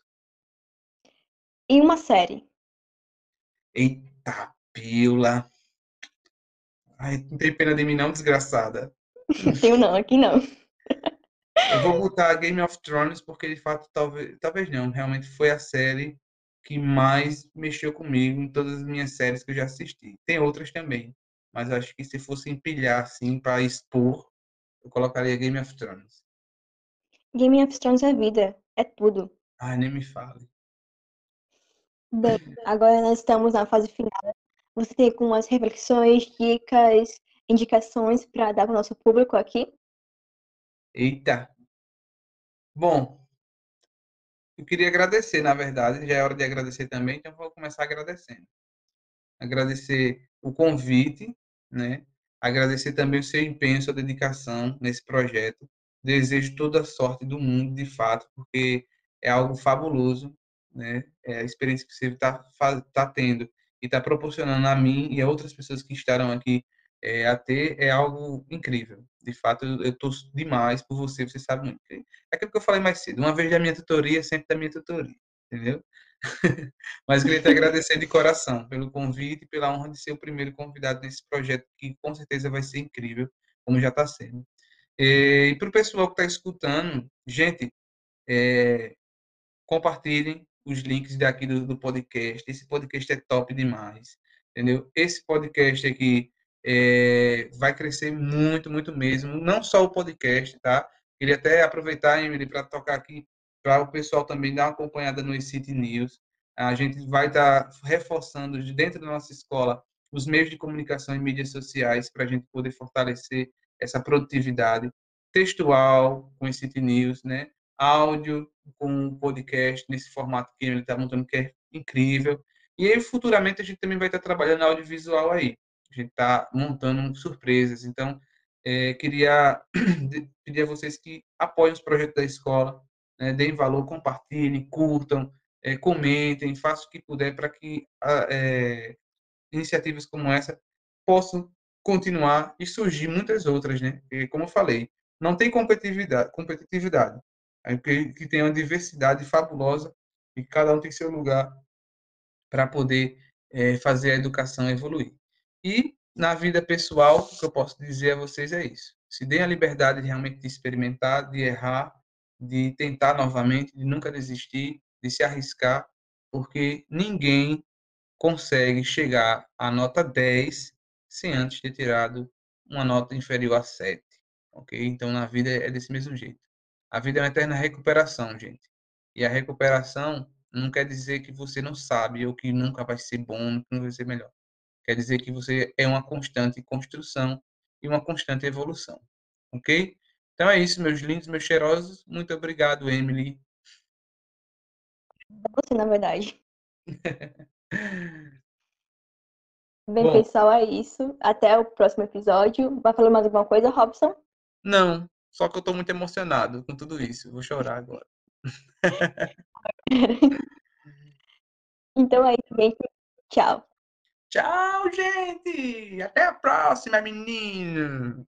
E uma série? Eita, pila. Ai, não tem pena de mim não, desgraçada. <laughs> Tenho não, aqui não. Eu vou botar Game of Thrones porque de fato talvez, talvez não, realmente foi a série que mais mexeu comigo em todas as minhas séries que eu já assisti. Tem outras também, mas acho que se fosse empilhar assim para expor, eu colocaria Game of Thrones. Game of Thrones é vida, é tudo. Ai, nem me fale. Bem, agora nós estamos na fase final. Você tem algumas reflexões, dicas, indicações para dar para o nosso público aqui? Eita! Bom, eu queria agradecer, na verdade, já é hora de agradecer também, então vou começar agradecendo. Agradecer o convite né? Agradecer também o seu empenho, sua dedicação nesse projeto. Desejo toda a sorte do mundo, de fato, porque é algo fabuloso, né? É a experiência que você está tá tendo e está proporcionando a mim e a outras pessoas que estarão aqui é, a ter é algo incrível. De fato, eu, eu torço demais por você, você sabe muito. É aquilo que eu falei mais cedo, uma vez da minha tutoria, sempre da minha tutoria, entendeu? <laughs> Mas queria te agradecer de coração pelo convite e pela honra de ser o primeiro convidado nesse projeto, que com certeza vai ser incrível, como já está sendo. E para o pessoal que está escutando, gente, é, compartilhem os links daqui do, do, podcast. Esse podcast é top demais, entendeu? Esse podcast aqui é, vai crescer muito, muito mesmo. Não só o podcast, tá? Queria até aproveitar, Emily, para tocar aqui para o pessoal também dar uma acompanhada no City News. A gente vai estar tá reforçando de dentro da nossa escola os meios de comunicação e mídias sociais para a gente poder fortalecer essa produtividade textual com City News, né? Áudio com podcast nesse formato que ele está montando que é incrível. E aí futuramente a gente também vai estar tá trabalhando audiovisual aí a gente está montando surpresas. Então, é, queria <coughs> pedir a vocês que apoiem os projetos da escola, né, deem valor, compartilhem, curtam, é, comentem, façam o que puder para que é, iniciativas como essa possam continuar e surgir muitas outras, né? Porque, como eu falei, não tem competitividade, competitividade, é que, que tem uma diversidade fabulosa e cada um tem seu lugar para poder é, fazer a educação evoluir. E na vida pessoal, o que eu posso dizer a vocês é isso. Se deem a liberdade de realmente de experimentar, de errar, de tentar novamente, de nunca desistir, de se arriscar, porque ninguém consegue chegar à nota 10 sem antes ter tirado uma nota inferior a 7. Ok? Então, na vida é desse mesmo jeito. A vida é uma eterna recuperação, gente. E a recuperação não quer dizer que você não sabe ou que nunca vai ser bom, que não vai ser melhor. Quer dizer que você é uma constante construção e uma constante evolução. Ok? Então é isso, meus lindos, meus cheirosos. Muito obrigado, Emily. Você, na verdade. <laughs> Bem, Bom, pessoal, é isso. Até o próximo episódio. Vai falar mais alguma coisa, Robson? Não, só que eu estou muito emocionado com tudo isso. Vou chorar agora. <laughs> então é isso, gente. Tchau. Tchau, gente! Até a próxima, menino!